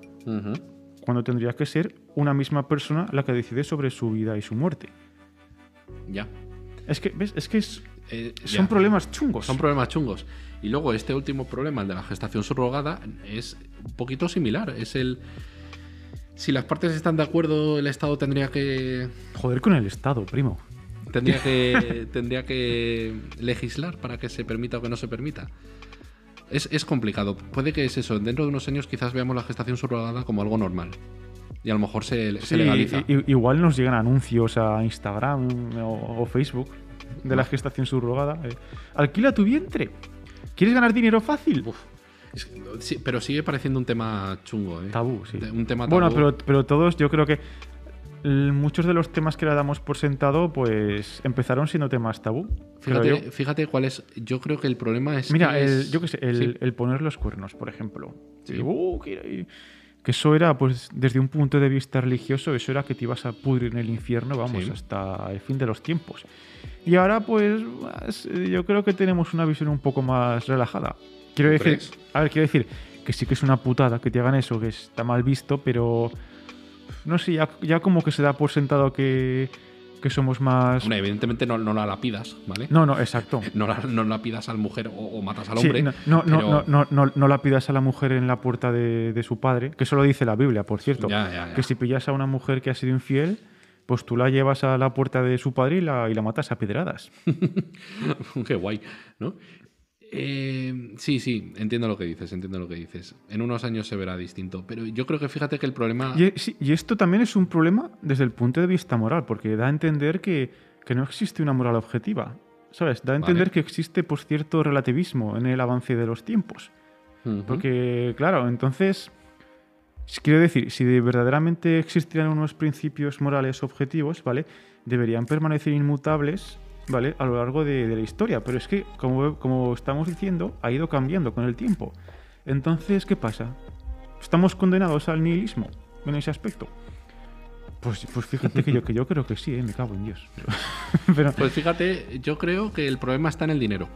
cuando tendría que ser una misma persona la que decide sobre su vida y su muerte. Ya. Es que, ¿ves? Es que es- Eh, son ya. problemas chungos. Son problemas chungos. Y luego este último problema, el de la gestación subrogada, es un poquito similar. Es el... Si las partes están de acuerdo, el Estado tendría que... Joder con el Estado, primo. Tendría que, tendría que legislar para que se permita o que no se permita. Es, es complicado. Puede que es eso. Dentro de unos años quizás veamos la gestación subrogada como algo normal. Y a lo mejor se, se Sí, legaliza. igual nos llegan anuncios a Instagram o, o Facebook de la gestación subrogada. eh, Alquila tu vientre. ¿Quieres ganar dinero fácil? Uf. Sí, pero sigue pareciendo un tema chungo, ¿eh? Tabú, sí. Un tema Bueno, tabú. pero, pero todos, yo creo que muchos de los temas que le damos por sentado, pues empezaron siendo temas tabú. Fíjate, fíjate cuál es. Yo creo que el problema es. Mira, que el, es- yo qué sé, el, Sí. el poner los cuernos, por ejemplo. Sí. Uh, que, que eso era, pues, desde un punto de vista religioso, eso era que te ibas a pudrir en el infierno, vamos, Sí. hasta el fin de los tiempos. Y ahora, pues, eh, yo creo que tenemos una visión un poco más relajada. Quiero ¿Tú decir, crees? a ver, quiero decir que sí que es una putada que te hagan eso, que está mal visto, pero no sé, ya, ya como que se da por sentado que, que somos más. Hombre, evidentemente no, no la lapidas, ¿vale? No, no, exacto. No la, no la pidas al mujer o, o matas al Sí, hombre. no, no, no, pero- no, no, no, no la pidas a la mujer en la puerta de, de su padre, que eso lo dice la Biblia, por cierto. Ya, ya, ya. Que si pillas a una mujer que ha sido infiel, pues tú la llevas a la puerta de su padre y la, y la matas a pedradas. Qué guay, ¿no? Eh, sí, sí, entiendo lo que dices, entiendo lo que dices. En unos años se verá distinto, pero yo creo que fíjate que el problema... Y, sí, y esto también es un problema desde el punto de vista moral, porque da a entender que, que no existe una moral objetiva. ¿Sabes? Da a entender Vale. que existe pues, cierto relativismo en el avance de los tiempos. Porque, claro, entonces, quiero decir, si de verdaderamente existieran unos principios morales objetivos, ¿vale? Deberían permanecer inmutables, ¿vale? A lo largo de, la historia. Pero es que, como, estamos diciendo, ha ido cambiando con el tiempo. Entonces, ¿qué pasa? ¿Estamos condenados al nihilismo en ese aspecto? Pues, pues fíjate que yo, que yo creo que sí, ¿eh? me cago en Dios. Pues fíjate, yo creo que el problema está en el dinero,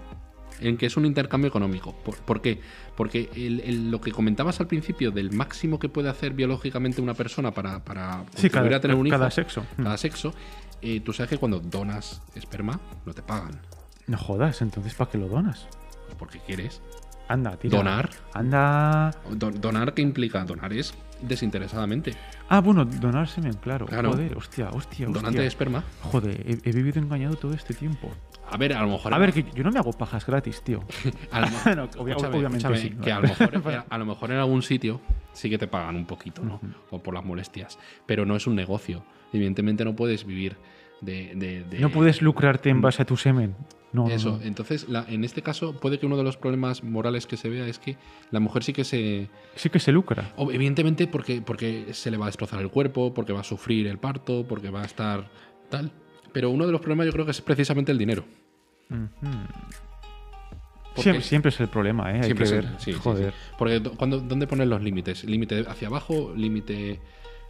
en que es un intercambio económico. ¿Por, por qué? Porque el- el- lo que comentabas al principio del máximo que puede hacer biológicamente una persona para, para sí, cada, a tener un hijo, cada sexo. Mm. cada sexo, eh, tú sabes que cuando donas esperma no te pagan. No jodas, entonces ¿para qué lo donas? Pues porque quieres. Anda, tira. Donar. Anda. Don- donar, ¿qué implica? Donar es desinteresadamente. Ah, bueno, donar semen, claro. Claro. Joder, hostia, hostia, hostia. Donante de esperma. Joder, he, he vivido engañado todo este tiempo. A ver, a lo mejor. A ver, que yo no me hago pajas gratis, tío. a lo, No, obvia- escúchame, obviamente escúchame, sí. Que a lo, mejor, a lo mejor en algún sitio sí que te pagan un poquito, ¿no? O por las molestias. Pero no es un negocio. Evidentemente no puedes vivir de. de- de- No puedes lucrarte en base a tu semen. No, Eso. Entonces, la- en este caso, puede que uno de los problemas morales que se vea es que la mujer sí que se. Sí que se lucra. Evidentemente, porque, porque se le va a destrozar el cuerpo, porque va a sufrir el parto, porque va a estar tal. Pero uno de los problemas yo creo que es precisamente el dinero. Siempre, siempre es el problema, ¿eh? Hay Siempre que es ver. el- sí, sí, Joder. sí. Porque do- cuando, ¿dónde pones los límites? ¿Límite hacia abajo? ¿Límite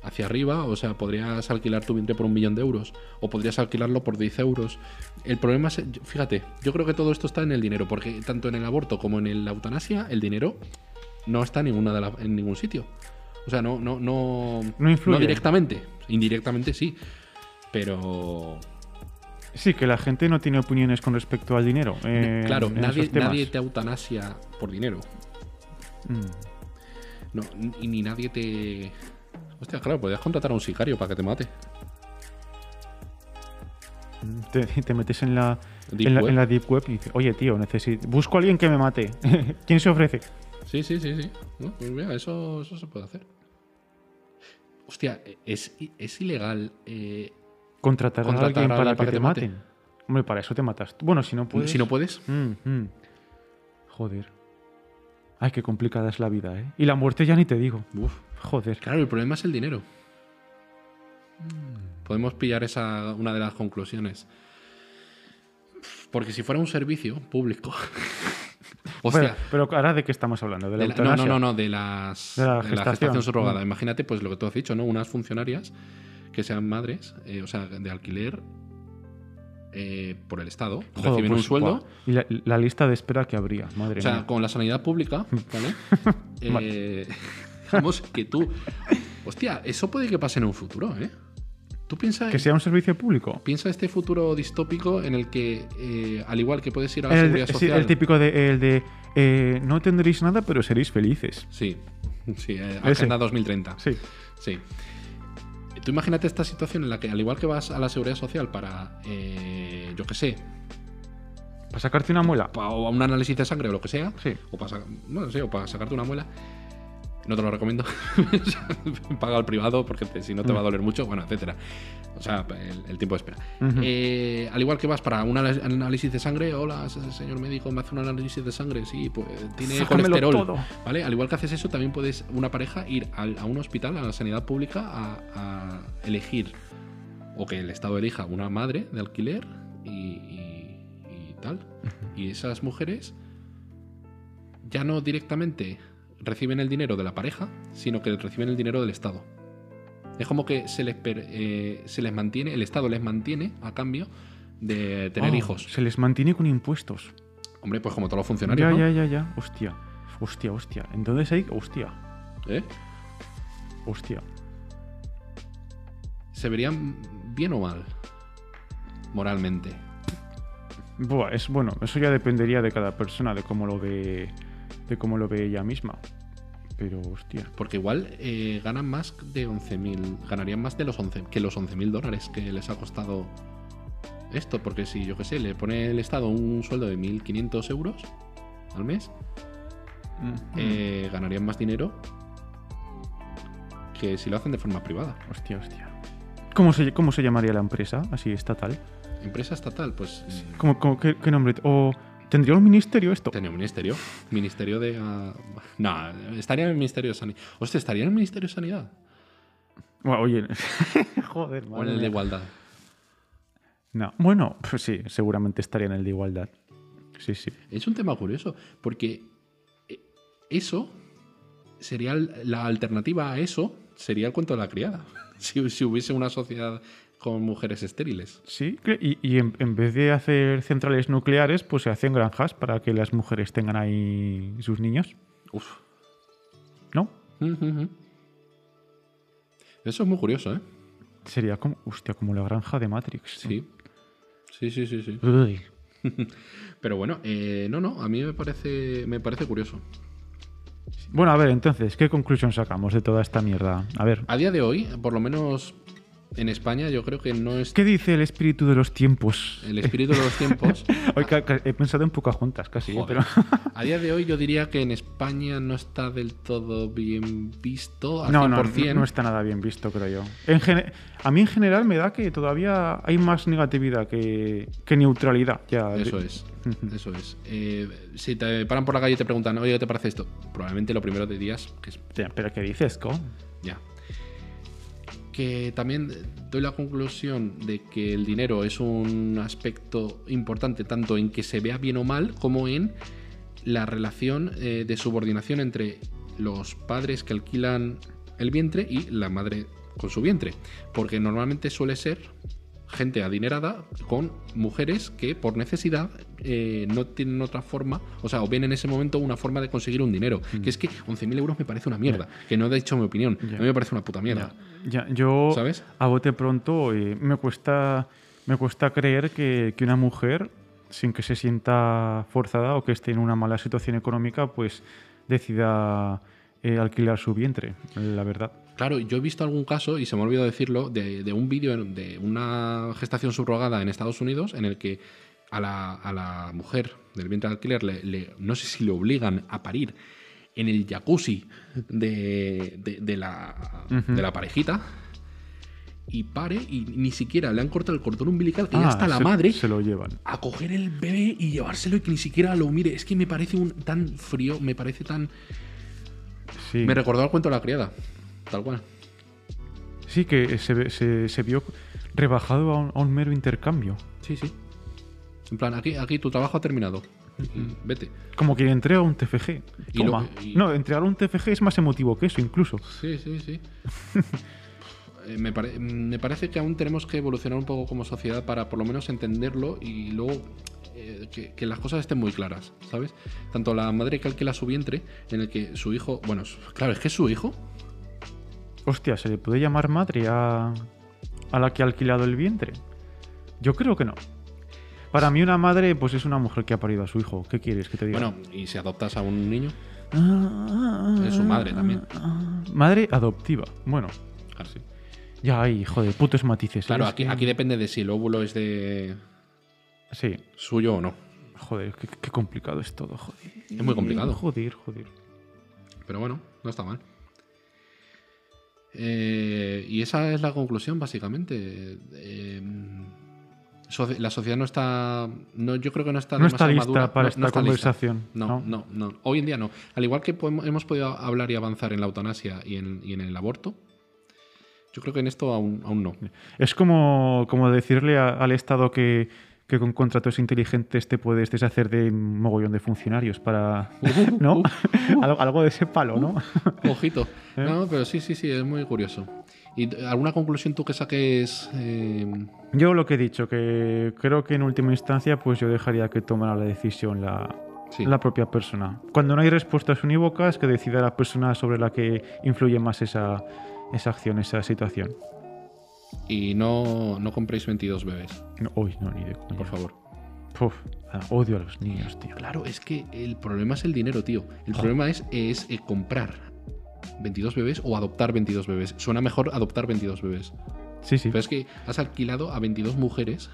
hacia arriba? O sea, podrías alquilar tu vientre por un millón de euros o podrías alquilarlo por 10 euros. El problema es, fíjate, yo creo que todo esto está en el dinero, porque tanto en el aborto como en la eutanasia, el dinero no está en, ninguna de la- en ningún sitio. O sea, no, no, no, No influye. directamente, indirectamente sí. Pero Sí, que la gente no tiene opiniones con respecto al dinero. eh, claro, en nadie, esos temas. nadie te eutanasia por dinero. Mm. No, y ni nadie te. Hostia, claro, podrías contratar a un sicario para que te mate. Te, te metes en la, Deep en, la, web. en la Deep Web y dices, oye, tío, necesito... busco a alguien que me mate. ¿Quién se ofrece? Sí, sí, sí, sí. No, pues mira, eso, eso se puede hacer. Hostia, es, es ilegal. eh, Contratar, a alguien para que para te que te mate. maten. Hombre, para eso te matas. Bueno, si no puedes... Si no puedes. Mm, mm. Joder. Ay, qué complicada es la vida, ¿eh? Y la muerte ya ni te digo. Uf. Joder. Claro, el problema es el dinero. Podemos pillar esa una de las conclusiones. Porque si fuera un servicio público. Hostia. Bueno, pero ahora de qué estamos hablando, de la De la- no, no, no, no, de las De la de gestación. subrogada. Mm. Imagínate, pues lo que tú has dicho, ¿no? Unas funcionarias que sean madres, eh, o sea, de alquiler eh, por el Estado, Joder, reciben pues, un sueldo. Y la, la lista de espera que habría, madre O sea, mía. con la sanidad pública, ¿vale? Eh, digamos que tú. Hostia, eso puede que pase en un futuro, ¿eh? Tú piensas. Que sea un servicio público. Piensa este futuro distópico en el que, eh, al igual que puedes ir a la El, seguridad sí, social. el típico de, el de no tendréis nada, pero seréis felices. Sí, sí. Agenda 2030. Sí. Sí. Tú imagínate esta situación en la que, al igual que vas a la seguridad social para, eh, yo qué sé, Para sacarte una muela. pa- o a un análisis de sangre o lo que sea, Sí. o para, bueno, sí, o para sacarte una muela, no te lo recomiendo. Paga al privado porque te- si no te va a doler mucho, bueno, etcétera. O sea, el, el tiempo de espera. Eh, al igual que vas para un análisis de sangre, hola, se- señor médico, me hace un análisis de sangre, sí, pues tiene Sácamelo colesterol. todo. ¿Vale? Al igual que haces eso, también puedes, una pareja, ir a un hospital, a la sanidad pública, a, a elegir, o que el Estado elija una madre de alquiler y, y- y tal. Y esas mujeres ya no directamente reciben el dinero de la pareja, sino que reciben el dinero del Estado. Es como que se les, per- eh, se les mantiene, el Estado les mantiene a cambio de tener Oh, hijos. Se les mantiene con impuestos. Hombre, pues como todos los funcionarios, Ya, ¿no? ya, ya, ya. Hostia. Hostia, hostia. Entonces ahí. Hostia. ¿Eh? Hostia. ¿Se verían bien o mal? Moralmente. Buah, es bueno, eso ya dependería de cada persona, de cómo lo ve. De cómo lo ve ella misma. Pero, hostia. Porque igual eh, ganan más de 11.000. Ganarían más de los 11, que los 11.000 dólares que les ha costado esto. Porque si, yo qué sé, le pone el Estado un sueldo de 1.500 euros al mes, Mm. eh, ganarían más dinero que si lo hacen de forma privada. Hostia, hostia. ¿Cómo se, ¿Cómo se llamaría la empresa? Así estatal. Empresa estatal, pues ¿Cómo, cómo- qué, qué nombre? ¿O tendría un ministerio esto? tenía un ministerio. Ministerio de. ah, no, estaría en el Ministerio de Sanidad. Hostia, estaría en el Ministerio de Sanidad. Bueno, oye. Joder, O en el de. Igualdad. No. Bueno, pues sí, seguramente estaría en el de igualdad. Sí, sí. Es un tema curioso, porque eh, eso sería la alternativa a eso, sería el cuento de la criada. Si, si hubiese una sociedad con mujeres estériles. Sí, y, y en, en vez de hacer centrales nucleares, pues se hacen granjas para que las mujeres tengan ahí sus niños, Uf. ¿no? Eso es muy curioso, ¿eh? Sería como, hostia, como la granja de Matrix. Sí. Sí, sí, sí, sí. Uy. Pero bueno, eh, no, no, a mí me parece, me parece curioso. Bueno, a ver, entonces, ¿qué conclusión sacamos de toda esta mierda? A ver, A día de hoy, por lo menos en España, yo creo que no es ¿qué dice el espíritu de los tiempos? el espíritu de los tiempos. Hoy he pensado en Pocahontas casi, ¿eh? Joder. pero... A día de hoy yo diría que en España no está del todo bien visto al No, no, 100%. no, no está nada bien visto, creo yo. En a mí en general me da que todavía hay más negatividad que, que neutralidad. Ya. Eso es, eso es. Eh, si te paran por la calle y te preguntan, oye, ¿qué te parece esto? Probablemente lo primero te dirías que es Pero ¿qué dices, co? ya. Que también doy la conclusión de que el dinero es un aspecto importante tanto en que se vea bien o mal como en la relación eh, de subordinación entre los padres que alquilan el vientre y la madre con su vientre. Porque normalmente suele ser gente adinerada con mujeres que por necesidad eh, no tienen otra forma, o sea, o ven en ese momento una forma de conseguir un dinero. Que es que 11.000 euros me parece una mierda, que no he dicho mi opinión, a mí me parece una puta mierda. Ya, yo ¿Sabes? a bote pronto eh, me cuesta me cuesta creer que, que una mujer sin que se sienta forzada o que esté en una mala situación económica, pues decida eh, alquilar su vientre, la verdad. Claro, yo he visto algún caso, y se me ha olvidado decirlo, de, un vídeo de una gestación subrogada en Estados Unidos en el que a la, mujer del vientre de alquiler, le, no sé si le obligan a parir en el jacuzzi de, la, de la parejita y pare y ni siquiera le han cortado el cordón umbilical que ya está la madre se lo llevan. a coger el bebé y llevárselo y que ni siquiera lo mire. Es que me parece un tan frío me parece tan me recordó el cuento de la criada tal cual sí que se, se, vio rebajado a un, mero intercambio sí sí en plan aquí aquí tu trabajo ha terminado Vete. Como quien entrega un TFG. No, entregar un TFG es más emotivo que eso, incluso. Sí, sí, sí. Eh, me, parece que aún tenemos que evolucionar un poco como sociedad para por lo menos entenderlo y luego eh, que, las cosas estén muy claras, ¿sabes? Tanto la madre que alquila su vientre, en el que su hijo, bueno, claro, es que es su hijo. Hostia, ¿se le puede llamar madre a, a la que ha alquilado el vientre? Yo creo que no. Para mí una madre pues es una mujer que ha parido a su hijo. ¿Qué quieres que te diga? Bueno, ¿y si adoptas a un niño? es su madre también. Madre adoptiva. Bueno. Así. Ya hay, joder, putos matices. Claro, aquí, aquí depende de si el óvulo es de. Sí. Suyo o no. Joder, qué, complicado es todo, joder. Es muy complicado. Joder, joder. Pero bueno, no está mal. Eh, y esa es la conclusión, básicamente. Eh, la sociedad no está. No, yo creo que no está no está lista para esta conversación. No, no, no, Hoy en día no. Al igual que hemos podido hablar y avanzar en la eutanasia y en el aborto, yo creo que en esto aún, aún no. Es como, como decirle al Estado que, que con contratos inteligentes te puedes deshacer de un mogollón de funcionarios para. ¿No? algo, de ese palo, ¿no? Ojito. ¿Eh? No, pero sí, sí, sí, es muy curioso. ¿Y alguna conclusión tú que saques? Eh? Yo lo que he dicho, que creo que en última instancia, pues yo dejaría que tomara la decisión la, la propia persona. Cuando no hay respuestas unívocas, que decida la persona sobre la que influye más esa, esa acción, esa situación. Y no, no compréis 22 bebés. No, uy, no, ni de Por favor. Ah, odio a los niños, tío. Claro, es que el problema es el dinero, tío. El problema es, es eh, comprar 22 bebés o adoptar 22 bebés. Suena mejor adoptar 22 bebés. Sí, sí. Pero es que has alquilado a 22 mujeres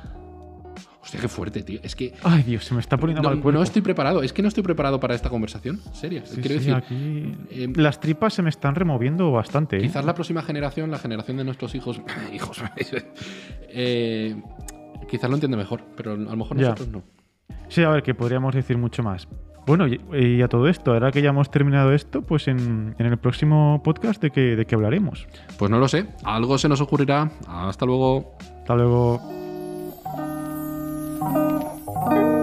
Hostia, qué fuerte, tío. Es que. Ay, Dios, se me está poniendo no, mal cuerpo. No estoy preparado. Es que no estoy preparado para esta conversación. Seria. Quiero decir. Aquí... Em, las tripas se me están removiendo bastante. ¿eh? Quizás la próxima generación, la generación de nuestros hijos. hijos. eh, quizás lo entiende mejor, pero a lo mejor nosotros no. Sí, a ver, que podríamos decir mucho más. Bueno, y, a todo esto, ahora que ya hemos terminado esto, pues en, en el próximo podcast, ¿de qué, ¿de qué hablaremos? Pues no lo sé. Algo se nos ocurrirá. Hasta luego. Hasta luego. thank you